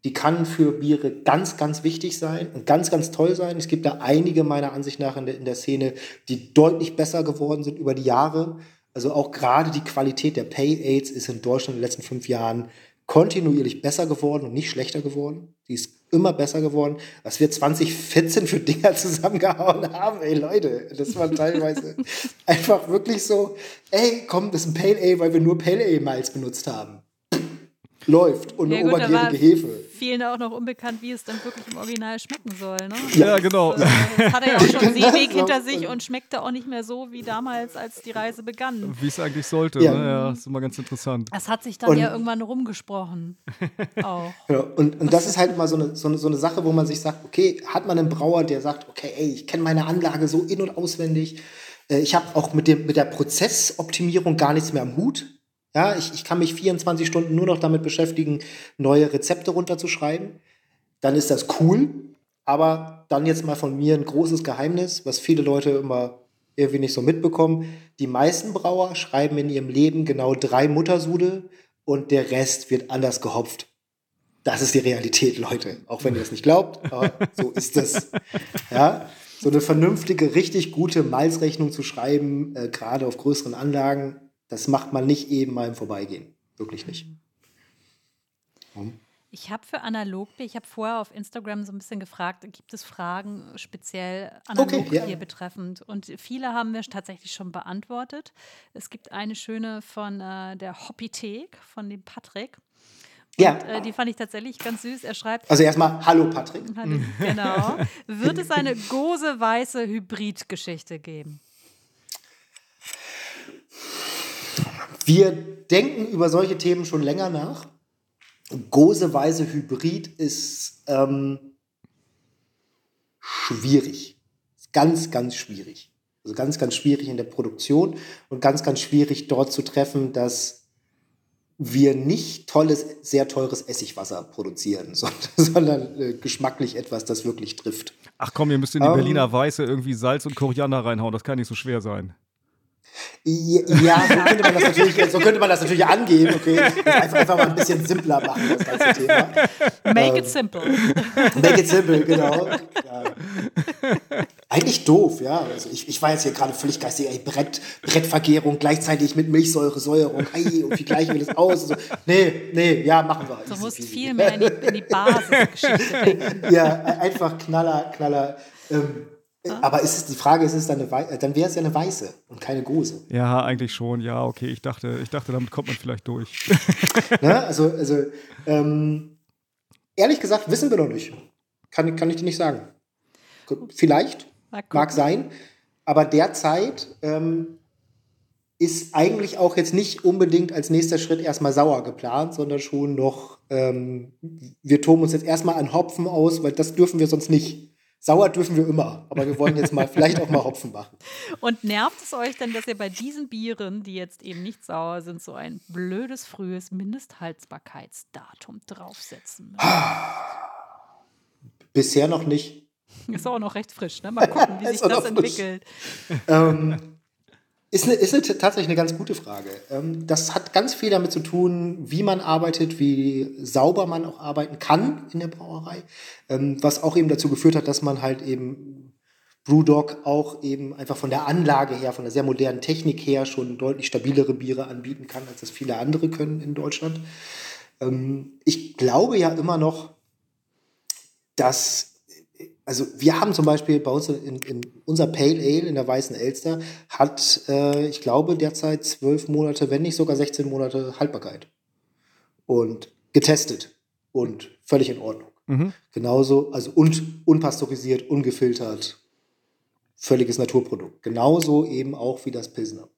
die kann für Biere ganz, ganz wichtig sein und ganz, ganz toll sein. Es gibt da einige meiner Ansicht nach in der, in der Szene, die deutlich besser geworden sind über die Jahre. Also auch gerade die Qualität der Pay Aids ist in Deutschland in den letzten fünf Jahren kontinuierlich besser geworden und nicht schlechter geworden. Die ist immer besser geworden. Was wir 2014 für Dinger zusammengehauen haben, ey Leute, das war teilweise einfach wirklich so, ey, komm, das ist ein Pale Ale, weil wir nur Pale Ale Malz benutzt haben. Läuft und Ja, eine gut, obergärige Hefe. Vielen auch noch unbekannt, wie es dann wirklich im Original schmecken soll. Ne? Ja, genau. Das, äh, das hat er ja auch schon Genau Seeweg hinter sich und schmeckte auch nicht mehr so wie damals, als die Reise begann. Wie es eigentlich sollte. Ja. Ne? ja, ist immer ganz interessant. Das hat sich dann Und- ja irgendwann rumgesprochen. Auch. Ja, und, und das ist halt immer so eine, so, eine, so eine Sache, wo man sich sagt, okay, hat man einen Brauer, der sagt, okay, ey, ich kenne meine Anlage so in- und auswendig. Äh, Ich habe auch mit, dem, mit der Prozessoptimierung gar nichts mehr am Hut. Ja, ich, ich kann mich 24 Stunden nur noch damit beschäftigen, neue Rezepte runterzuschreiben. Dann ist das cool. Aber dann jetzt mal von mir ein großes Geheimnis, was viele Leute immer irgendwie nicht so mitbekommen. Die meisten Brauer schreiben in ihrem Leben genau drei Muttersude und der Rest wird anders gehopft. Das ist die Realität, Leute. Auch wenn ihr das nicht glaubt, aber so ist es. Ja, so eine vernünftige, richtig gute Malzrechnung zu schreiben, äh, gerade auf größeren Anlagen, das macht man nicht eben mal im Vorbeigehen. Wirklich nicht. Ich habe für Analogbier, ich habe vorher auf Instagram so ein bisschen gefragt, gibt es Fragen speziell Analogbier ja. betreffend? Und viele haben wir tatsächlich schon beantwortet. Es gibt eine schöne von äh, der Hoppithek, von dem Patrick. Ja. Und, äh, die fand ich tatsächlich ganz süß. Er schreibt, Also erstmal, hallo Patrick. Hallo, genau, wird es eine gose-weiße Hybrid-Geschichte geben? Wir denken über solche Themen schon länger nach. Goseweise Hybrid ist ähm, schwierig. Ganz, ganz schwierig. Also ganz, ganz schwierig in der Produktion und ganz, ganz schwierig dort zu treffen, dass wir nicht tolles, sehr teures Essigwasser produzieren, sondern, sondern äh, geschmacklich etwas, das wirklich trifft. Ach komm, ihr müsst in die Ähm. Berliner Weiße irgendwie Salz und Koriander reinhauen. Das kann nicht so schwer sein. Ja, so könnte man das natürlich, so könnte man das natürlich angehen, okay. Einfach, einfach mal ein bisschen simpler machen, das ganze Thema. Make it simple. Make it simple, genau. Ja. Eigentlich doof, ja. Also ich, ich war jetzt hier gerade völlig geistig, ey, Brett, Brettvergärung gleichzeitig mit Milchsäure, Säuerung, ey, und wie gleichen wir das aus? So. Nee, nee, ja, machen wir. Du musst viel mehr in die, in die Basisgeschichte denken. Ja, einfach Knaller, Knaller. Ähm, aber ist es, die Frage ist, ist es dann, äh, dann wäre es ja eine weiße und keine Gose. Ja, eigentlich schon. Ja, okay. Ich dachte, ich dachte, damit kommt man vielleicht durch. Ne? Also, also ähm, ehrlich gesagt, wissen wir noch nicht. Kann, kann ich dir nicht sagen. Vielleicht, gucken. mag sein, aber derzeit ähm, ist eigentlich auch jetzt nicht unbedingt als nächster Schritt erstmal sauer geplant, sondern schon noch, ähm, wir toben uns jetzt erstmal an Hopfen aus, weil das dürfen wir sonst nicht. Sauer dürfen wir immer, aber wir wollen jetzt mal vielleicht auch mal Hopfen machen. Und nervt es euch denn, dass ihr bei diesen Bieren, die jetzt eben nicht sauer sind, so ein blödes frühes Mindesthaltbarkeitsdatum draufsetzen müsst? Bisher noch nicht. Ist auch noch recht frisch, ne? Mal gucken, wie sich das frisch. entwickelt. Ähm, ist eine, ist eine, tatsächlich eine ganz gute Frage. Ähm, das hat ganz viel damit zu tun, wie man arbeitet, wie sauber man auch arbeiten kann in der Brauerei. Ähm, was auch eben dazu geführt hat, dass man halt eben Brewdog auch eben einfach von der Anlage her, von der sehr modernen Technik her schon deutlich stabilere Biere anbieten kann, als das viele andere können in Deutschland. Ähm, ich glaube ja immer noch, dass also wir haben zum Beispiel bei uns in, in unser Pale Ale in der Weißen Elster hat, äh, ich glaube, derzeit zwölf Monate, wenn nicht sogar 16 Monate Haltbarkeit. Und getestet und völlig in Ordnung. Mhm. Genauso, also und unpasteurisiert, ungefiltert, völliges Naturprodukt. Genauso eben auch wie das Pilsner.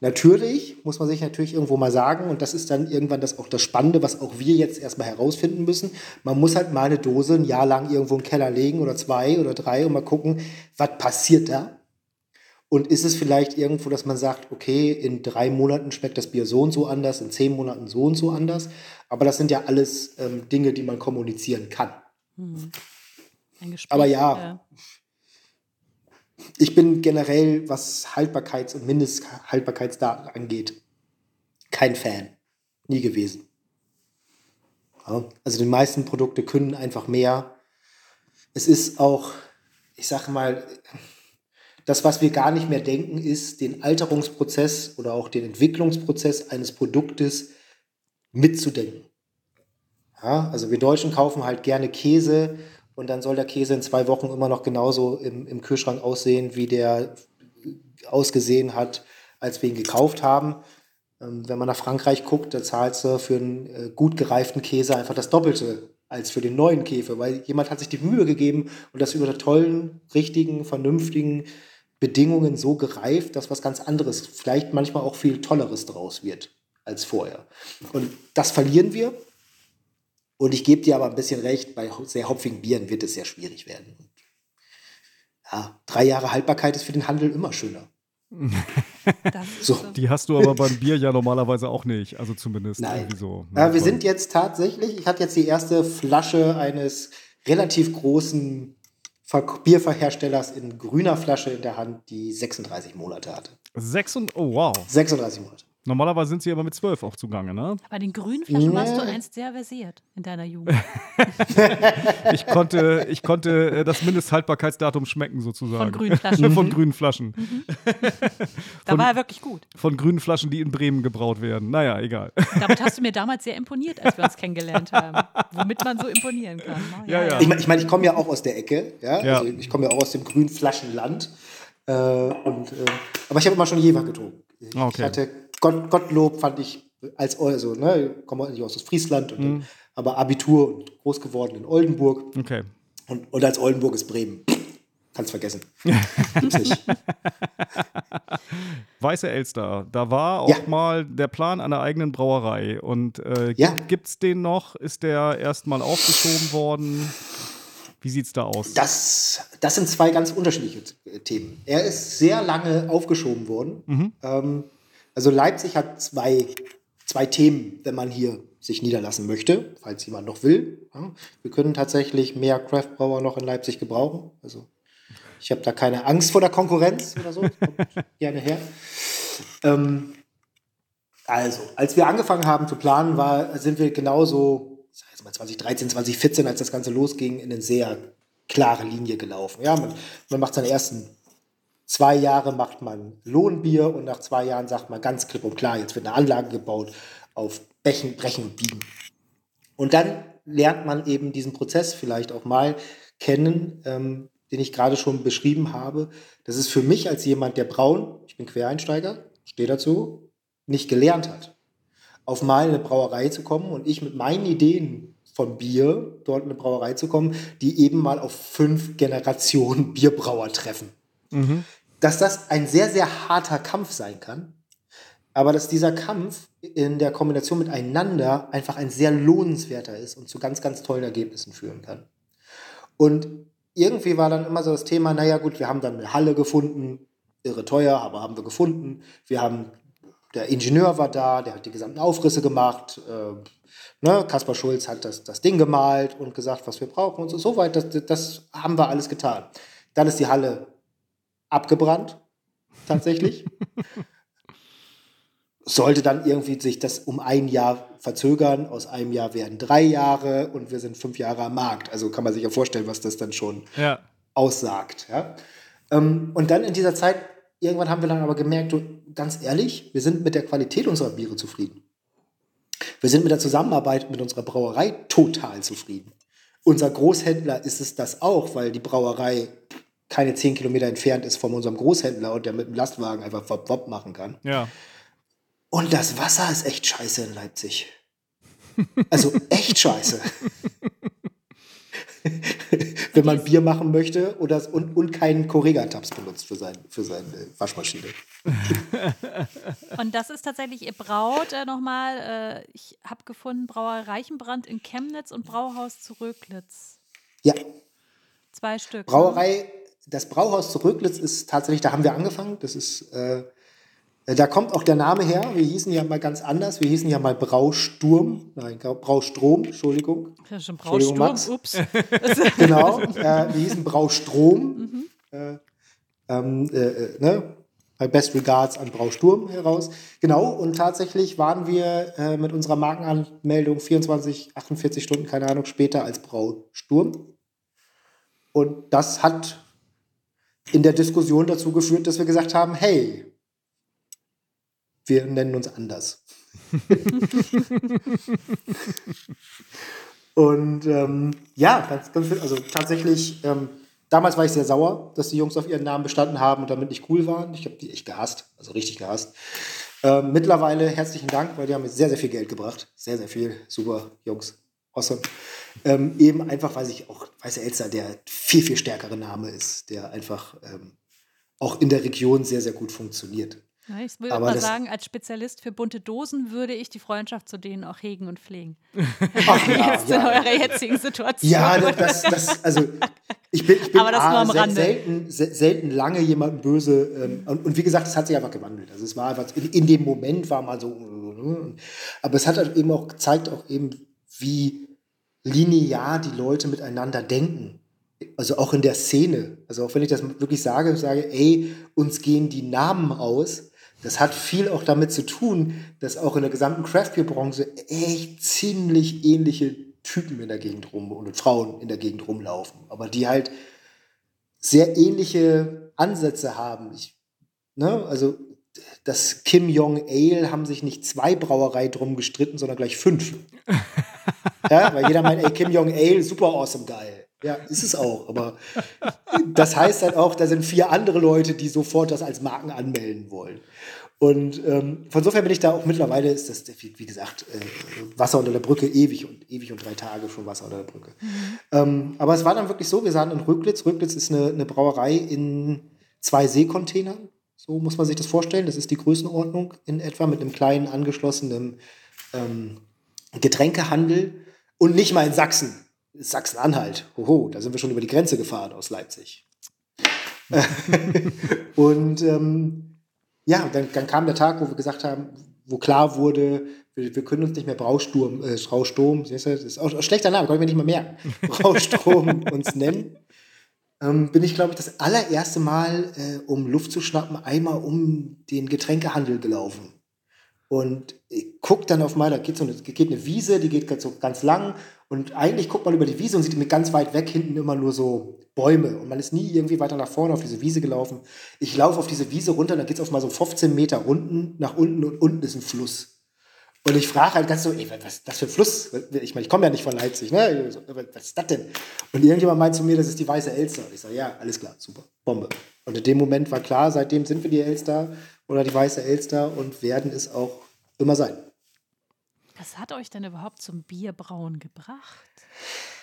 Natürlich muss man sich natürlich irgendwo mal sagen, und das ist dann irgendwann das auch das Spannende, was auch wir jetzt erstmal herausfinden müssen. Man muss halt mal eine Dose ein Jahr lang irgendwo im Keller legen oder zwei oder drei und mal gucken, was passiert da? Und ist es vielleicht irgendwo, dass man sagt, okay, in drei Monaten schmeckt das Bier so und so anders, in zehn Monaten so und so anders. Aber das sind ja alles ähm, Dinge, die man kommunizieren kann. Gespräch, Aber ja. Ich bin generell, was Haltbarkeits- und Mindesthaltbarkeitsdaten angeht, kein Fan. Nie gewesen. Ja, also die meisten Produkte können einfach mehr. Es ist auch, ich sage mal, das, was wir gar nicht mehr denken, ist, den Alterungsprozess oder auch den Entwicklungsprozess eines Produktes mitzudenken. Ja, also wir Deutschen kaufen halt gerne Käse und dann soll der Käse in zwei Wochen immer noch genauso im, im Kühlschrank aussehen, wie der ausgesehen hat, als wir ihn gekauft haben. Ähm, wenn man nach Frankreich guckt, da zahlst du für einen äh, gut gereiften Käse einfach das Doppelte als für den neuen Käfer, weil jemand hat sich die Mühe gegeben und das über tollen, richtigen, vernünftigen Bedingungen so gereift, dass was ganz anderes, vielleicht manchmal auch viel Tolleres draus wird als vorher. Und das verlieren wir. Und ich gebe dir aber ein bisschen recht, bei sehr hopfigen Bieren wird es sehr schwierig werden. Ja, drei Jahre Haltbarkeit ist für den Handel immer schöner. So. Die hast du aber beim Bier ja normalerweise auch nicht. Also zumindest Nein. irgendwie so. Ja, wir sind jetzt tatsächlich, ich hatte jetzt die erste Flasche eines relativ großen Ver Bierherstellers in grüner Flasche in der Hand, die 36 Monate hatte. Sechs und, oh wow. 36 Monate. Normalerweise sind sie aber mit zwölf auch zugange, ne? Bei den grünen Flaschen warst du einst sehr versiert in deiner Jugend. Ich konnte, ich konnte äh, das Mindesthaltbarkeitsdatum schmecken sozusagen. Von grünen Flaschen. Von grünen Flaschen. Da war er wirklich gut. Von grünen Flaschen, die in Bremen gebraut werden. Naja, egal. Damit hast du mir damals sehr imponiert, als wir uns kennengelernt haben. Womit man so imponieren kann. ne? Ja, ja. Ich meine, ich, mein, ich komme ja auch aus der Ecke, ja. Ja. Also ich komme ja auch aus dem grünen Flaschenland. Äh, und, äh, aber ich habe immer schon Jever getrunken. Ich Okay. hatte Gott, Gottlob fand ich als also, ne, komme eigentlich aus Friesland, und Mhm. aber Abitur und groß geworden in Oldenburg. Okay. Und, und als Oldenburg ist Bremen. Kannst vergessen. Gibt's nicht. Weiße Elster, da war auch Ja. mal der Plan einer eigenen Brauerei. Und äh, Ja. gibt's den noch? Ist der erstmal aufgeschoben worden? Wie sieht's da aus? Das, das sind zwei ganz unterschiedliche Themen. Er ist sehr lange aufgeschoben worden. Ähm, also Leipzig hat zwei, zwei Themen, wenn man hier sich niederlassen möchte, falls jemand noch will. Wir können tatsächlich mehr Craftbrauer noch in Leipzig gebrauchen. Also ich habe da keine Angst vor der Konkurrenz oder so. Gerne her. Ähm, also, als wir angefangen haben zu planen, war, sind wir genauso, ich sag jetzt mal 2013, 2014, als das Ganze losging, in eine sehr klare Linie gelaufen. Ja, man, man macht seine ersten zwei Jahre macht man Lohnbier und nach zwei Jahren sagt man ganz klipp und klar, jetzt wird eine Anlage gebaut auf Brechen, Brechen und Biegen. Und dann lernt man eben diesen Prozess vielleicht auch mal kennen, ähm, den ich gerade schon beschrieben habe. Das ist für mich als jemand, der braun, ich bin Quereinsteiger, stehe dazu, nicht gelernt hat, auf mal in eine Brauerei zu kommen und ich mit meinen Ideen von Bier dort in eine Brauerei zu kommen, die eben mal auf fünf Generationen Bierbrauer treffen. Dass das ein sehr, sehr harter Kampf sein kann, aber dass dieser Kampf in der Kombination miteinander einfach ein sehr lohnenswerter ist und zu ganz, ganz tollen Ergebnissen führen kann. Und irgendwie war dann immer so das Thema, naja gut, wir haben dann eine Halle gefunden, irre teuer, aber haben wir gefunden. Wir haben, der Ingenieur war da, der hat die gesamten Aufrisse gemacht. Äh, ne, Kaspar Schulz hat das, das Ding gemalt und gesagt, was wir brauchen und so. Soweit, das, das haben wir alles getan. Dann ist die Halle abgebrannt, tatsächlich. Sollte dann irgendwie sich das um ein Jahr verzögern. Aus einem Jahr werden drei Jahre und wir sind fünf Jahre am Markt. Also kann man sich ja vorstellen, was das dann schon Ja. aussagt. Ja? Ähm, und dann in dieser Zeit, irgendwann haben wir dann aber gemerkt, ganz ehrlich, wir sind mit der Qualität unserer Biere zufrieden. Wir sind mit der Zusammenarbeit mit unserer Brauerei total zufrieden. Unser Großhändler ist es das auch, weil die Brauerei keine zehn Kilometer entfernt ist von unserem Großhändler und der mit dem Lastwagen einfach wop, wop machen kann. Ja. Und das Wasser ist echt scheiße in Leipzig. Also echt scheiße. Wenn man Bier machen möchte oder, und, und keinen Correga-Tabs benutzt für, sein, für seine Waschmaschine. Und das ist tatsächlich, ihr braut äh, nochmal, äh, ich habe gefunden, Brauer Reichenbrand in Chemnitz und Brauhaus zu Röglitz. Ja, Zwei Stück. ne? Brauerei, das Brauhaus zu Röglitz ist tatsächlich, da haben wir angefangen. Das ist, äh, da kommt auch der Name her. Wir hießen ja mal ganz anders. Wir hießen ja mal Brausturm. Nein, Braustrom, Entschuldigung. Ja, schon Entschuldigung, Max. ups. Genau, äh, wir hießen Braustrom. Äh, ähm, äh, äh, ne? Bei Best Regards an Brausturm heraus. Genau, und tatsächlich waren wir äh, mit unserer Markenanmeldung 24, 48 Stunden, keine Ahnung, später als Brausturm. Und das hat in der Diskussion dazu geführt, dass wir gesagt haben, hey, wir nennen uns anders. Und ähm, ja, ganz, ganz, also tatsächlich, ähm, damals war ich sehr sauer, dass die Jungs auf ihren Namen bestanden haben und damit nicht cool waren. Ich habe die echt gehasst, also richtig gehasst. Ähm, mittlerweile herzlichen Dank, weil die haben mir sehr, sehr viel Geld gebracht. Sehr, sehr viel. Super, Jungs. Awesome. Ähm, eben einfach, weil ich auch, Weiße Elster der viel, viel stärkere Name ist, der einfach ähm, auch in der Region sehr, sehr gut funktioniert. Ja, ich würde Aber mal sagen, als Spezialist für bunte Dosen würde ich die Freundschaft zu denen auch hegen und pflegen. Ach ja, Jetzt in ja. eurer jetzigen Situation. Ja, das, das, also ich bin, ich bin Aber das A, nur am Rande. selten, se- selten lange jemandem böse. Ähm, und, und wie gesagt, es hat sich einfach gewandelt. Also es war einfach, in, in dem Moment war mal so, aber es hat halt eben auch gezeigt, auch eben, wie linear die Leute miteinander denken. Also auch in der Szene. Also auch wenn ich das wirklich sage, sage, ey, uns gehen die Namen aus. Das hat viel auch damit zu tun, dass auch in der gesamten Craft-Bier-Branche echt ziemlich ähnliche Typen in der Gegend rum und Frauen in der Gegend rumlaufen. Aber die halt sehr ähnliche Ansätze haben. Ich, ne, also das Kim Jong Ale haben sich nicht zwei Brauerei drum gestritten, sondern gleich fünf. ja, weil jeder meint, ey, Kim Jong Ale, super awesome geil. Ja, ist es auch. Aber das heißt halt auch, da sind vier andere Leute, die sofort das als Marken anmelden wollen. Und ähm, von insofern bin ich da auch mittlerweile, ist das, wie, wie gesagt, äh, Wasser unter der Brücke ewig und ewig und drei Tage schon Wasser unter der Brücke. Ähm, aber es war dann wirklich so, wir sahen in Röglitz. Röglitz ist eine, eine Brauerei in zwei Seekontainern. So muss man sich das vorstellen. Das ist die Größenordnung in etwa mit einem kleinen angeschlossenen ähm, Getränkehandel und nicht mal in Sachsen. Sachsen-Anhalt. Hoho, da sind wir schon über die Grenze gefahren aus Leipzig. und ähm, ja, dann, dann, kam der Tag, wo wir gesagt haben, wo klar wurde, wir, wir können uns nicht mehr Brausturm, äh, Brausturm, das ist auch ein schlechter Name, kann ich mir nicht mehr merken, Braustrom uns nennen. Ähm, bin ich, glaube ich, das allererste Mal, äh, um Luft zu schnappen, einmal um den Getränkehandel gelaufen. Und ich guck dann auf mal, da geht so eine, geht eine Wiese, die geht so ganz lang. Und eigentlich guckt man über die Wiese und sieht mit ganz weit weg hinten immer nur so Bäume. Und man ist nie irgendwie weiter nach vorne auf diese Wiese gelaufen. Ich laufe auf diese Wiese runter, da geht es auf mal so 15 Meter unten, nach unten und unten ist ein Fluss. Und ich frage halt ganz so, ey, was ist das für ein Fluss? Ich meine, ich komme ja nicht von Leipzig, ne? Was ist das denn? Und irgendjemand meint zu mir, das ist die Weiße Elster. Und ich sage, ja, alles klar, super, Bombe. Und in dem Moment war klar, seitdem sind wir die Elster oder die Weiße Elster und werden es auch immer sein. Was hat euch denn überhaupt zum Bierbrauen gebracht?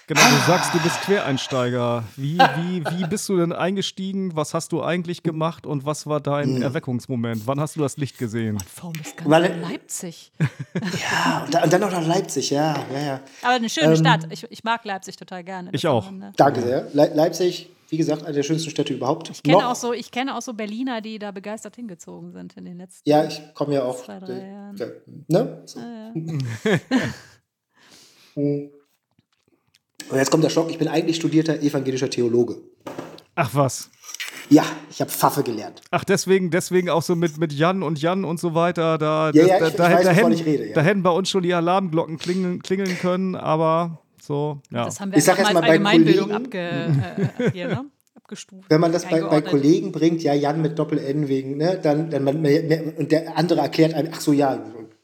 Genau, du sagst, du bist Quereinsteiger. Wie, wie, wie bist du denn eingestiegen? Was hast du eigentlich gemacht und was war dein Erweckungsmoment? Wann hast du das Licht gesehen? Warum bist ganz Weil- in Leipzig? Ja, und, da, und dann noch nach Leipzig, ja, ja, ja. Aber eine schöne Stadt. Ich, ich mag Leipzig total gerne. Ich auch. ist eine- Danke sehr. Le Leipzig, wie gesagt, eine der schönsten Städte überhaupt. Ich kenne, Noch- auch so, ich kenne auch so Berliner, die da begeistert hingezogen sind in den letzten Ja, ich komme ja auch. Zwei, drei äh, Jahren. äh, ne? So. Und jetzt kommt der Schock, ich bin eigentlich studierter evangelischer Theologe. Ach was. Ja, ich habe Pfaffe gelernt. Ach, deswegen, deswegen auch so mit, mit Jan und Jan und so weiter. Da, Ja, das- ja, da, ich- ich da, weiß, da, wovon hätten, rede, ja. da hätten bei uns schon die Alarmglocken klingeln, klingeln können, aber so, ja. Das haben wir Ich sag einfach jetzt mal mal als bei Allgemeinbildung Kollegen- abge, äh, hier, ne? abgestuft. Wenn man das bei, bei. Kollegen bringt, ja, Jan mit Doppel-N wegen, ne, dann, dann man, und der andere erklärt einem, ach so, ja,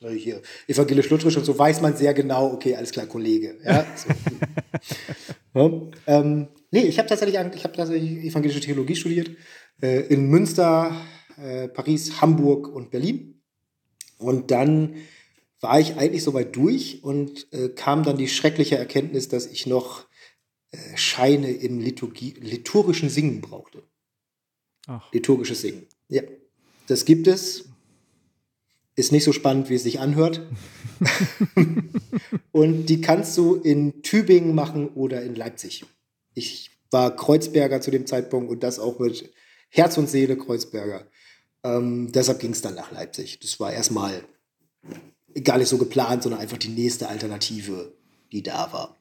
hier, evangelisch-lutherisch und so, weiß man sehr genau, okay, alles klar, Kollege. Ja, so. ähm, nee, ich habe tatsächlich, ich habe tatsächlich evangelische Theologie studiert, äh, in Münster, äh, Paris, Hamburg und Berlin. Und dann war ich eigentlich soweit durch und äh, kam dann die schreckliche Erkenntnis, dass ich noch äh, Scheine im Liturgie, liturgischen Singen brauchte. Ach. Liturgisches Singen. Ja, das gibt es. Ist nicht so spannend, wie es sich anhört. und die kannst du in Tübingen machen oder in Leipzig. Ich war Kreuzberger zu dem Zeitpunkt und das auch mit Herz und Seele Kreuzberger. Ähm, deshalb ging es dann nach Leipzig. Das war erstmal gar nicht so geplant, sondern einfach die nächste Alternative, die da war.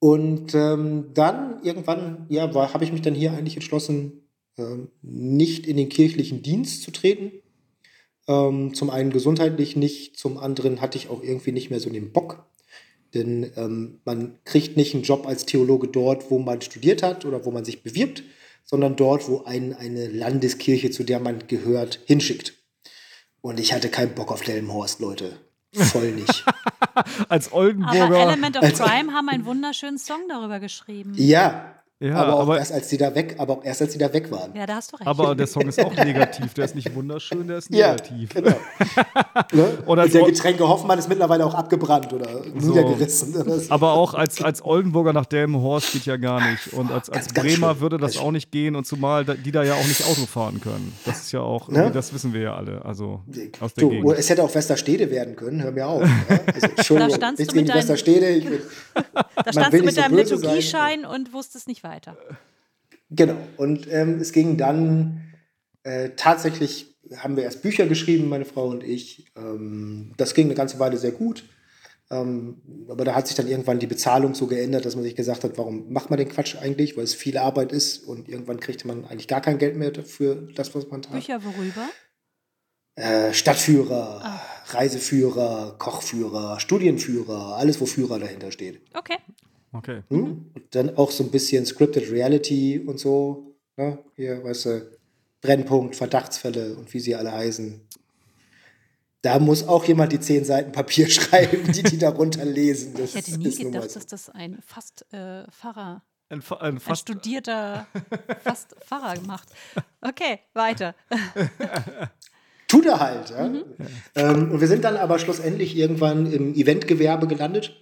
Und ähm, dann irgendwann, ja, habe ich mich dann hier eigentlich entschlossen, ähm, nicht in den kirchlichen Dienst zu treten. Ähm, zum einen gesundheitlich nicht, zum anderen hatte ich auch irgendwie nicht mehr so den Bock. Denn ähm, man kriegt nicht einen Job als Theologe dort, wo man studiert hat oder wo man sich bewirbt, sondern dort, wo einen eine Landeskirche, zu der man gehört, hinschickt. Und ich hatte keinen Bock auf Delmenhorst, Leute. Voll nicht. Als Aber Oldenburger. Element of Crime haben einen wunderschönen Song darüber geschrieben. ja, Ja, aber auch aber- erst als die da weg, aber auch erst als die da weg waren. Ja, da hast du recht. aber der Song ist auch negativ. Der ist nicht wunderschön, der ist Ja, negativ. genau. ne? Oder Und der so- Getränke Hoffmann ist mittlerweile auch abgebrannt oder niedergerissen. Das- Aber auch als, als Oldenburger nach Delmenhorst geht ja gar nicht. Und als, als Ganz, ganz Bremer schlimm. würde das Ganz auch nicht gehen. Und zumal da- die da ja auch nicht Auto fahren können. Das ist ja auch, Ne? das wissen wir ja alle. Also aus der Du, Gegend. es hätte auch Westerstede werden können, hör mir auf. Ja? Also, Entschuldigung, Da standst nichts du mit gegen Westerstede. Ich bin, da standst du mit so deinem sein. Liturgieschein und wusstest nicht weiter. genau. Und ähm, es ging dann äh, tatsächlich, haben wir erst Bücher geschrieben, meine Frau und ich. Ähm, das ging eine ganze Weile sehr gut. Ähm, aber da hat sich dann irgendwann die Bezahlung so geändert, dass man sich gesagt hat, warum macht man den Quatsch eigentlich, weil es viel Arbeit ist und irgendwann kriegte man eigentlich gar kein Geld mehr für das, was man tat. Bücher worüber? Äh, Stadtführer, Reiseführer, Kochführer, Studienführer, alles, wo Führer dahinter steht. Okay. Okay. Hm? Und dann auch so ein bisschen Scripted Reality und so. Ne? Hier, weißt du, Brennpunkt, Verdachtsfälle und wie sie alle heißen. Da muss auch jemand die zehn Seiten Papier schreiben, die die darunter lesen. Das Ich hätte nie gedacht, so. dass das ein fast äh, Pfarrer, Ein, Fa- ein ein fast, studierter fast Pfarrer macht. Okay, weiter. Tut er halt. Ja? Ähm, und wir sind dann aber schlussendlich irgendwann im Eventgewerbe gelandet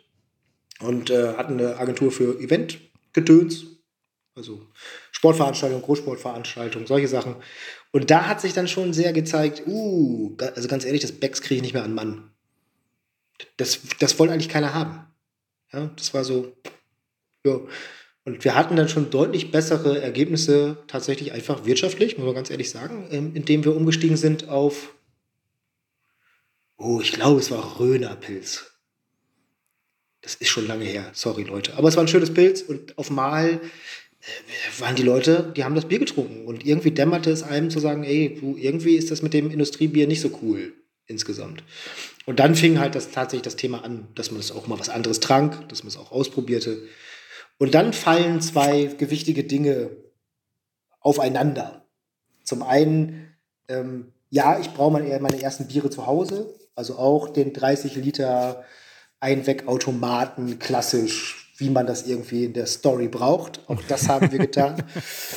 und äh, hatten eine Agentur für Eventgedöns, also Sportveranstaltungen, Großsportveranstaltungen, solche Sachen. Und da hat sich dann schon sehr gezeigt, uh, also ganz ehrlich, das Becks kriege ich nicht mehr an Mann. Das, das wollte eigentlich keiner haben. Ja, das war so, ja. Und wir hatten dann schon deutlich bessere Ergebnisse, tatsächlich einfach wirtschaftlich, muss man ganz ehrlich sagen, ähm, indem wir umgestiegen sind auf, oh, ich glaube, es war Rönerpilz. Das ist schon lange her, sorry Leute. Aber es war ein schönes Pilz und auf Mal äh, waren die Leute, die haben das Bier getrunken. Und irgendwie dämmerte es einem zu sagen, ey, irgendwie ist das mit dem Industriebier nicht so cool insgesamt. Und dann fing halt das, tatsächlich das Thema an, dass man es auch mal was anderes trank, dass man es auch ausprobierte. Und dann fallen zwei gewichtige Dinge aufeinander. Zum einen, ähm, ja, ich brauche meine, meine ersten Biere zu Hause, also auch den 30 Liter Einwegautomaten, klassisch, wie man das irgendwie in der Story braucht. Auch das haben wir getan.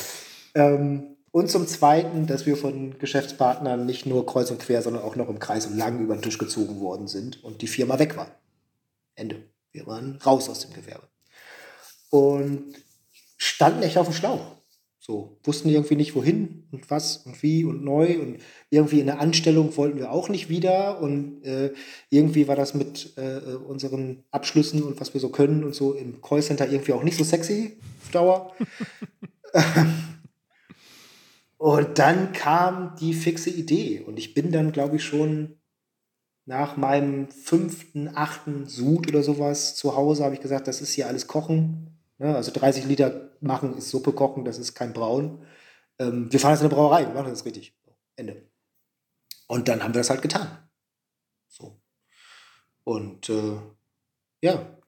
ähm, und zum Zweiten, dass wir von Geschäftspartnern nicht nur kreuz und quer, sondern auch noch im Kreis und lang über den Tisch gezogen worden sind und die Firma weg war. Ende. Wir waren raus aus dem Gewerbe und standen echt auf dem Schlauch. So, wussten irgendwie nicht wohin und was und wie und neu und irgendwie in der Anstellung wollten wir auch nicht wieder und äh, irgendwie war das mit äh, unseren Abschlüssen und was wir so können und so im Callcenter irgendwie auch nicht so sexy auf Dauer. und dann kam die fixe Idee und ich bin dann, glaube ich, schon nach meinem fünften, achten Sud oder sowas zu Hause habe ich gesagt, das ist hier alles Kochen. Ne? Also 30 Liter machen ist Suppe kochen, das ist kein Braun. Ähm, wir fahren jetzt in eine Brauerei, wir machen das richtig. Ende. Und dann haben wir das halt getan. So. Und äh, ja,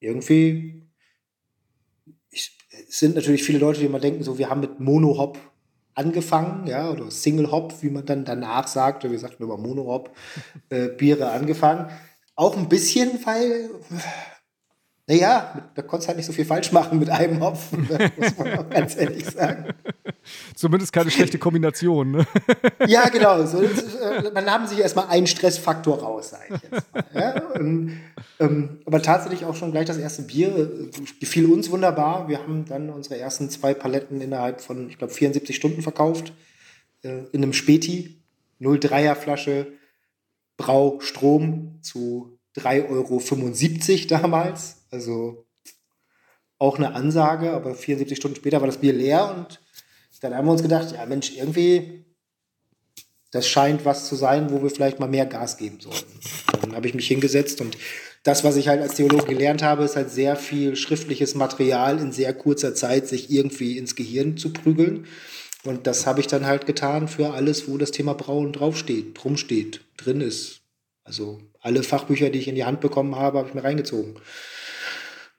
irgendwie ich, es sind natürlich viele Leute, die immer denken, so wir haben mit Mono-Hop angefangen, ja, oder Single Hop, wie man dann danach sagt, oder wir sagten immer Mono Hop, äh, Biere angefangen. Auch ein bisschen, weil, naja, da konntest du halt nicht so viel falsch machen mit einem Hopfen, muss man auch ganz ehrlich sagen. zumindest keine schlechte Kombination. Ne? Ja, genau. So, ist, äh, man nahm sich erstmal einen Stressfaktor raus, sage ich jetzt mal. Ja? Und, ähm, aber tatsächlich auch schon gleich das erste Bier äh, gefiel uns wunderbar. Wir haben dann unsere ersten zwei Paletten innerhalb von, ich glaube, 74 Stunden verkauft. Äh, in einem Späti, 0,3er Flasche, Braustrom zu 3,75 Euro damals. Also auch eine Ansage, aber 74 Stunden später war das Bier leer und dann haben wir uns gedacht, ja Mensch, irgendwie, das scheint was zu sein, wo wir vielleicht mal mehr Gas geben sollten. Dann habe ich mich hingesetzt und das, was ich halt als Theologe gelernt habe, ist halt sehr viel schriftliches Material in sehr kurzer Zeit sich irgendwie ins Gehirn zu prügeln. Und das habe ich dann halt getan für alles, wo das Thema Brauen draufsteht, drum steht, drin ist. Also alle Fachbücher, die ich in die Hand bekommen habe, habe ich mir reingezogen.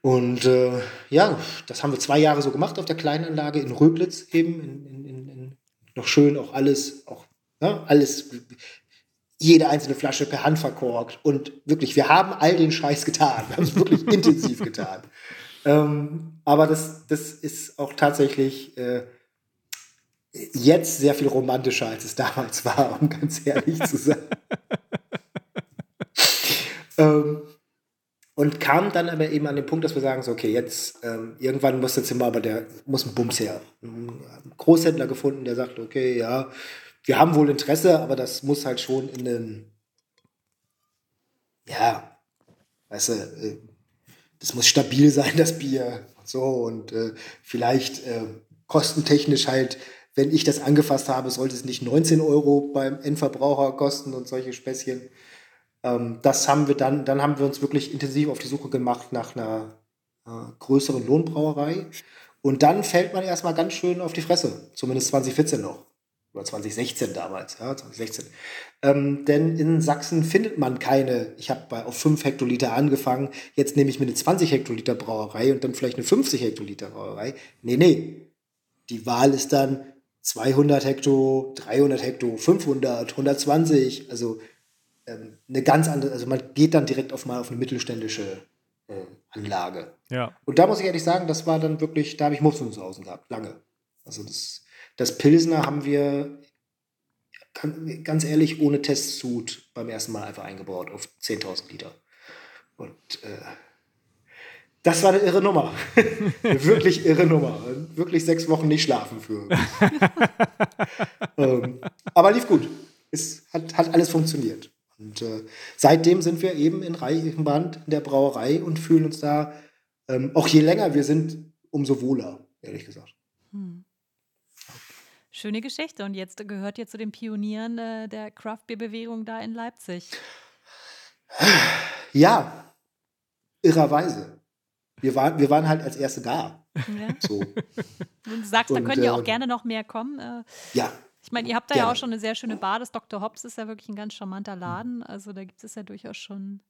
Und äh, ja, das haben wir zwei Jahre so gemacht auf der Kleinanlage in Röblitz eben. In, in, in, in, noch schön auch alles, auch ne, alles, jede einzelne Flasche per Hand verkorkt. Und wirklich, wir haben all den Scheiß getan. Wir haben es wirklich intensiv getan. Ähm, aber das, das ist auch tatsächlich äh, jetzt sehr viel romantischer, als es damals war, um ganz ehrlich zu sein. ähm, und kam dann aber eben an den Punkt, dass wir sagen, so, okay, jetzt ähm, irgendwann muss jetzt immer aber der, muss ein Bums her. Ein Großhändler gefunden, der sagt, okay, ja, wir haben wohl Interesse, aber das muss halt schon in den, ja, weißt du, äh, das muss stabil sein, das Bier. So, und äh, vielleicht äh, kostentechnisch halt, wenn ich das angefasst habe, sollte es nicht 19 Euro beim Endverbraucher kosten und solche Späßchen. Ähm, das haben wir dann, dann haben wir uns wirklich intensiv auf die Suche gemacht nach einer äh, größeren Lohnbrauerei. Und dann fällt man erstmal ganz schön auf die Fresse, zumindest 2014 noch. Oder 2016 damals, ja, 2016. Ähm, denn in Sachsen findet man keine, ich habe auf 5 Hektoliter angefangen, jetzt nehme ich mir eine 20 Hektoliter Brauerei und dann vielleicht eine 50 Hektoliter Brauerei. Nee, nee. Die Wahl ist dann 200 Hekto, 300 Hekto, 500, 120. Also eine ganz andere, also man geht dann direkt auf mal auf eine mittelständische äh, Anlage. Ja. Und da muss ich ehrlich sagen, das war dann wirklich, da habe ich Muffensausen gehabt, lange. Also das, das Pilsner haben wir ganz, ganz ehrlich ohne Testsud beim ersten Mal einfach eingebaut auf 10.000 Liter. Und äh, das war eine irre Nummer. eine wirklich irre Nummer. Wirklich sechs Wochen nicht schlafen für. ähm, aber lief gut. Es hat, hat alles funktioniert. Und äh, seitdem sind wir eben in Reichenband in der Brauerei und fühlen uns da, ähm, auch je länger wir sind, umso wohler, ehrlich gesagt. Schöne Geschichte. Und jetzt gehört ihr zu den Pionieren äh, der Craft-Beer-Bewegung da in Leipzig. Ja, irrerweise. Wir waren, wir waren halt als Erste da. Ja. So. Du sagst, da Und, können ja auch ähm, gerne noch mehr kommen. Äh, Ja, ich meine, ihr habt da ja Gerne. auch schon eine sehr schöne Bar. Das Dr. Hobbs ist ja wirklich ein ganz charmanter Laden. Also da gibt es ja durchaus schon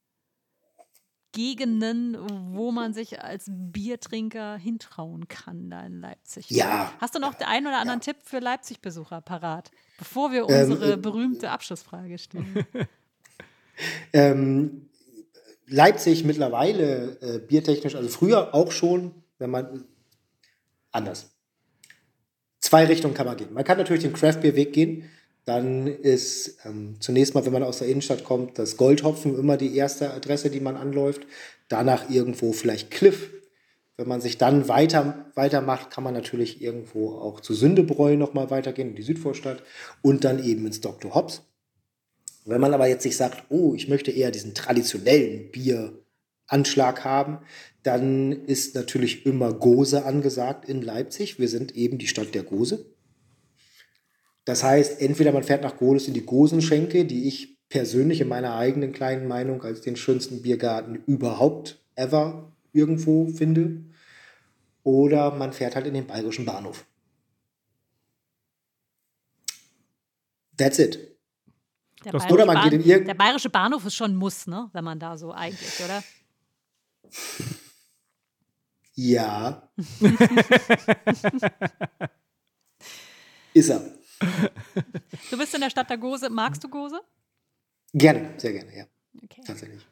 Gegenden, wo man sich als Biertrinker hintrauen kann da in Leipzig. Ja. Hast du noch den einen oder anderen Tipp für Leipzig-Besucher parat, bevor wir Ähm, unsere äh, berühmte Abschlussfrage stellen? Ähm, Leipzig mittlerweile äh, biertechnisch, also früher auch schon, wenn man anders. Zwei Richtungen kann man gehen. Man kann natürlich den Craft-Bier-Weg gehen. Dann ist ähm, zunächst mal, wenn man aus der Innenstadt kommt, das Goldhopfen immer die erste Adresse, die man anläuft. Danach irgendwo vielleicht Cliff. Wenn man sich dann weiter, weitermacht, kann man natürlich irgendwo auch zu Sündebräu nochmal weitergehen, in die Südvorstadt. Und dann eben ins Dr. Hobbs. Wenn man aber jetzt sich sagt, oh, ich möchte eher diesen traditionellen Bieranschlag haben, dann ist natürlich immer Gose angesagt in Leipzig. Wir sind eben die Stadt der Gose. Das heißt, entweder man fährt nach Goles in die Gosenschenke, die ich persönlich in meiner eigenen kleinen Meinung als den schönsten Biergarten überhaupt ever irgendwo finde, oder man fährt halt in den bayerischen Bahnhof. That's it. Der Oder man Bahn, geht in der bayerische Bahnhof ist schon ein Muss, ne? wenn man da so eigentlich, oder? Ja. Ist er. Du bist in der Stadt der Gose. Magst du Gose? Gerne, sehr gerne, ja. Okay. Tatsächlich.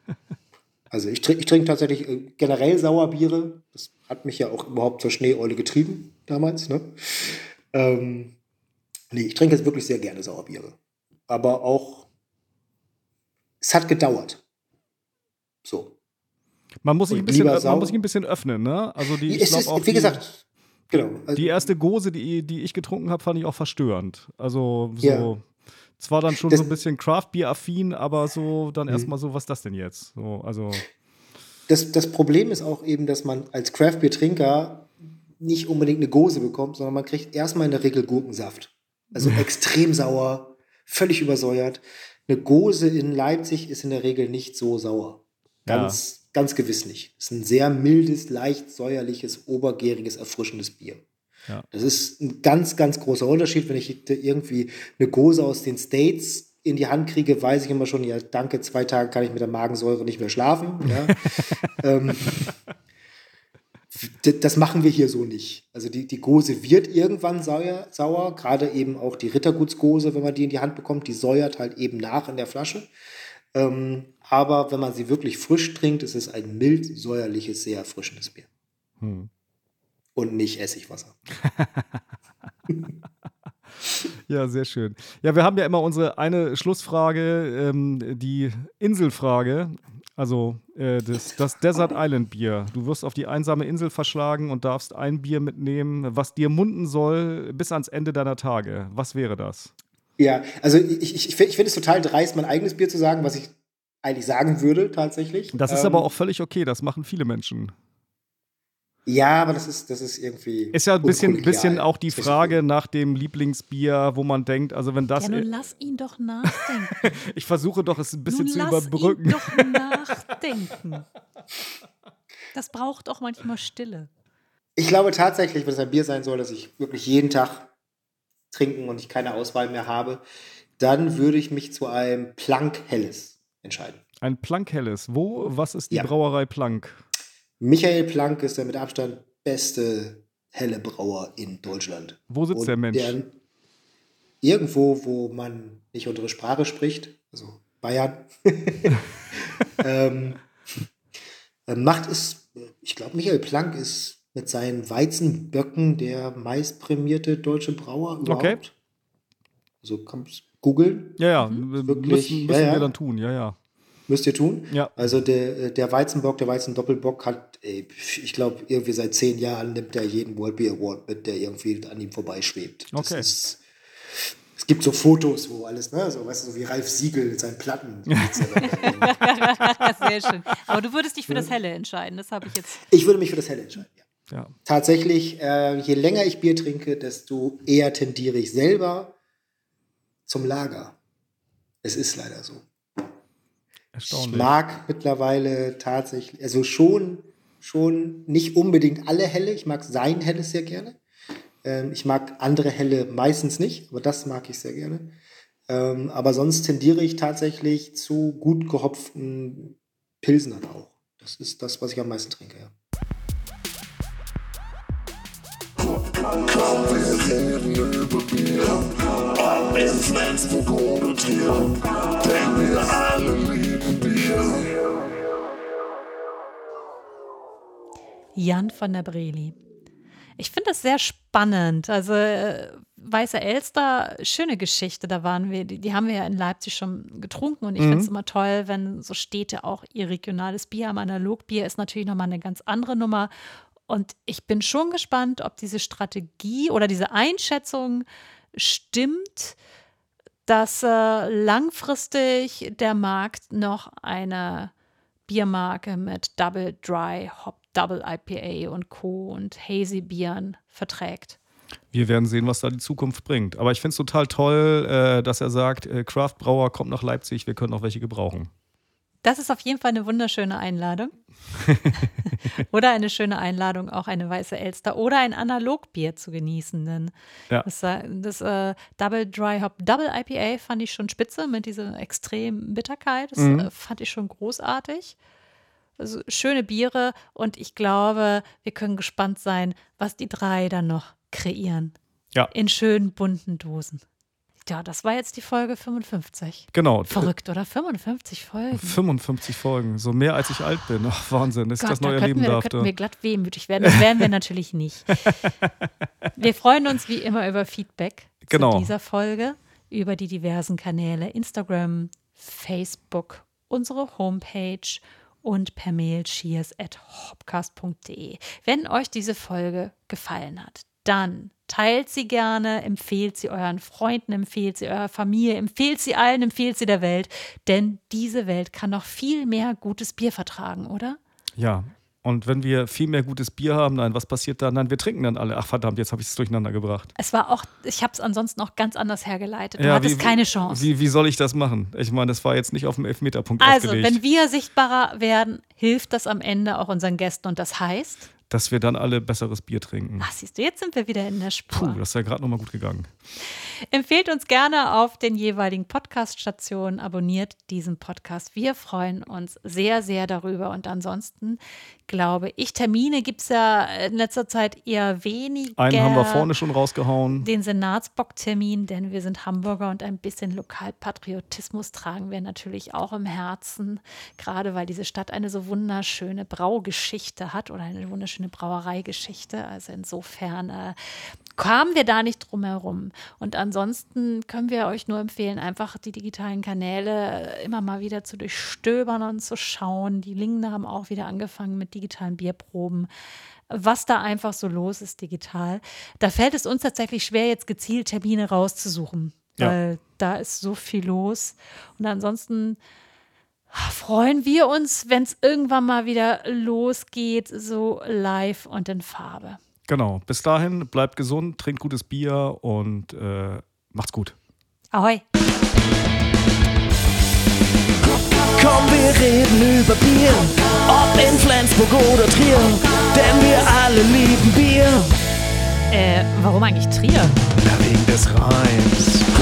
Also ich trinke trink tatsächlich äh, generell Sauerbiere. Das hat mich ja auch überhaupt zur Schneeeule getrieben damals. Ne? Ähm, nee, ich trinke jetzt wirklich sehr gerne Sauerbiere. Aber auch, es hat gedauert. So. Man muss sich ein bisschen, man muss sich ein bisschen öffnen, ne? Also die, ich ist, auch wie die, gesagt, genau. Also, die erste Gose, die, die ich getrunken habe, fand ich auch verstörend. Also so, Ja. zwar dann schon Das- so ein bisschen Craft-Bier-affin, aber so dann Mhm. erstmal so, was ist das denn jetzt? So, also, das, das Problem ist auch eben, dass man als Craft-Bier-Trinker nicht unbedingt eine Gose bekommt, sondern man kriegt erstmal in der Regel Gurkensaft. Also extrem sauer, völlig übersäuert. Eine Gose in Leipzig ist in der Regel nicht so sauer. Ganz, ganz gewiss nicht. Es ist ein sehr mildes, leicht säuerliches, obergäriges, erfrischendes Bier. Ja. Das ist ein ganz, ganz großer Unterschied. Wenn ich irgendwie eine Gose aus den States in die Hand kriege, weiß ich immer schon, ja, danke, zwei Tage kann ich mit der Magensäure nicht mehr schlafen. Ja. ähm, das machen wir hier so nicht. Also die, die Gose wird irgendwann sauer, sauer, gerade eben auch die Rittergutsgose, wenn man die in die Hand bekommt, die säuert halt eben nach in der Flasche. Ähm, aber wenn man sie wirklich frisch trinkt, ist es ein mild säuerliches, sehr erfrischendes Bier. hm. Und nicht Essigwasser. Ja, sehr schön. Ja, wir haben ja immer unsere eine Schlussfrage, ähm, die Inselfrage. Also äh, das, das Desert Island Bier. Du wirst auf die einsame Insel verschlagen und darfst ein Bier mitnehmen, was dir munden soll bis ans Ende deiner Tage. Was wäre das? Ja, also ich, ich, ich finde es total dreist, mein eigenes Bier zu sagen, was ich eigentlich sagen würde, tatsächlich. Das ist Ähm, aber auch völlig okay, das machen viele Menschen. Ja, aber das ist, das ist irgendwie. Ist ja ein bisschen, bisschen auch die Frage nach dem Lieblingsbier, wo man denkt, also wenn das. Ja, nun lass ihn doch nachdenken. ich versuche doch, es ein bisschen nun zu lass überbrücken. ihn doch nachdenken. Das braucht auch manchmal Stille. Ich glaube tatsächlich, wenn es ein Bier sein soll, das ich wirklich jeden Tag trinken und ich keine Auswahl mehr habe, dann würde ich mich zu einem Plank Helles entscheiden. Ein Plank Helles. Wo, was ist die Ja. Brauerei Plank? Michael Plank ist der mit Abstand beste helle Brauer in Deutschland. Wo sitzt Und der Mensch? irgendwo, wo man nicht unsere Sprache spricht, also Bayern. ähm, äh, macht es, ich glaube, Michael Planck ist mit seinen Weizenböcken der meistprämierte deutsche Brauer überhaupt. Okay. Also kannst googeln, Ja, ja, Wirklich? müssen, müssen Ja, ja. wir dann tun, ja, ja. müsst ihr tun. Ja. Also der, der Weizenbock, der Weizendoppelbock hat, ey, ich glaube, irgendwie seit zehn Jahren nimmt er jeden World Beer Award mit, der irgendwie an ihm vorbeischwebt. Das Okay. Ist, es gibt so Fotos, wo alles, ne, so, weißt du, so wie Ralf Siegel mit seinen Platten. Sehr schön. Aber du würdest dich für das Helle entscheiden. Das habe ich jetzt. ich würde mich für das Helle entscheiden, ja. ja. Tatsächlich, äh, je länger ich Bier trinke, desto eher tendiere ich selber zum Lager. Es ist leider so. Ich Erstaunlich. mag mittlerweile tatsächlich, also schon, schon nicht unbedingt alle Helle. Ich mag sein Helles sehr gerne. Ähm, ich mag andere Helle meistens nicht, aber das mag ich sehr gerne. Ähm, aber sonst tendiere ich tatsächlich zu gut gehopften Pilsnern auch. Das ist das, was ich am meisten trinke, ja. Jan von der Breli. Ich finde das sehr spannend. Also äh, Weiße Elster, schöne Geschichte. Da waren wir, die, die haben wir ja in Leipzig schon getrunken und ich finde es immer toll, wenn so Städte auch ihr regionales Bier haben. Analogbier ist natürlich nochmal eine ganz andere Nummer. Und ich bin schon gespannt, ob diese Strategie oder diese Einschätzung stimmt, dass äh, langfristig der Markt noch eine Biermarke mit Double Dry Hop, Double IPA und Co. und Hazy Bieren verträgt. Wir werden sehen, was da die Zukunft bringt. Aber ich finde es total toll, äh, dass er sagt, äh, Craft Brauer kommt nach Leipzig, wir können auch welche gebrauchen. Das ist auf jeden Fall eine wunderschöne Einladung. oder eine schöne Einladung, auch eine weiße Elster oder ein Analogbier zu genießen. Denn Ja. das, äh, das äh, Double Dry Hop Double IPA fand ich schon spitze mit dieser extremen Bitterkeit. Das Mhm. äh, fand ich schon großartig. Also schöne Biere und ich glaube, wir können gespannt sein, was die drei dann noch kreieren. Ja. In schönen bunten Dosen. Ja, das war jetzt die Folge 55. Genau. Verrückt, oder? 55 Folgen. 55 Folgen, so mehr als ich alt bin. Ach, Wahnsinn, dass ich das da neu könnten erleben wir, da darf. könnten da. wir glatt wehmütig werden. Das werden wir natürlich nicht. Wir freuen uns wie immer über Feedback Genau. zu dieser Folge, über die diversen Kanäle Instagram, Facebook, unsere Homepage und per Mail cheers at hopcast.de. Wenn euch diese Folge gefallen hat, dann teilt sie gerne, empfehlt sie euren Freunden, empfehlt sie eurer Familie, empfehlt sie allen, empfehlt sie der Welt, denn diese Welt kann noch viel mehr gutes Bier vertragen, oder? Ja. Und wenn wir viel mehr gutes Bier haben, nein, was passiert dann? Nein, wir trinken dann alle. Ach verdammt, jetzt habe ich es durcheinander gebracht. Es war auch, ich habe es ansonsten auch ganz anders hergeleitet. Du Ja, hattest wie- keine Chance. Wie, wie soll ich das machen? Ich meine, das war jetzt nicht auf dem Elfmeterpunkt also, aufgelegt. wenn wir sichtbarer werden, hilft das am Ende auch unseren Gästen. Und das heißt, dass wir dann alle besseres Bier trinken. ach, siehst du, jetzt sind wir wieder in der Spur. Puh, das ist ja gerade nochmal gut gegangen. Empfehlt uns gerne auf den jeweiligen Podcast-Stationen, abonniert diesen Podcast. Wir freuen uns sehr, sehr darüber. Und ansonsten glaube ich, Termine gibt es ja in letzter Zeit eher weniger. Einen haben wir vorne schon rausgehauen. Den Senatsbock-Termin, denn wir sind Hamburger und ein bisschen Lokalpatriotismus tragen wir natürlich auch im Herzen, gerade weil diese Stadt eine so wunderschöne Braugeschichte hat oder eine wunderschöne Brauereigeschichte. Also insofern äh, kamen wir da nicht drum herum. Und ansonsten können wir euch nur empfehlen, einfach die digitalen Kanäle äh, immer mal wieder zu durchstöbern und zu schauen. Die Linken haben auch wieder angefangen mit digitalen Bierproben was da einfach so los ist digital. Da fällt es uns tatsächlich schwer, jetzt gezielt Termine rauszusuchen, Ja. weil da ist so viel los. Und ansonsten freuen wir uns, wenn es irgendwann mal wieder losgeht, so live und in Farbe. Genau. Bis dahin, bleibt gesund, trinkt gutes Bier und äh, macht's gut. Ahoi! Komm, wir reden über Bier, ob in Flensburg oder Trier, denn wir alle lieben Bier. Äh, warum eigentlich Trier? Na, wegen des Reims.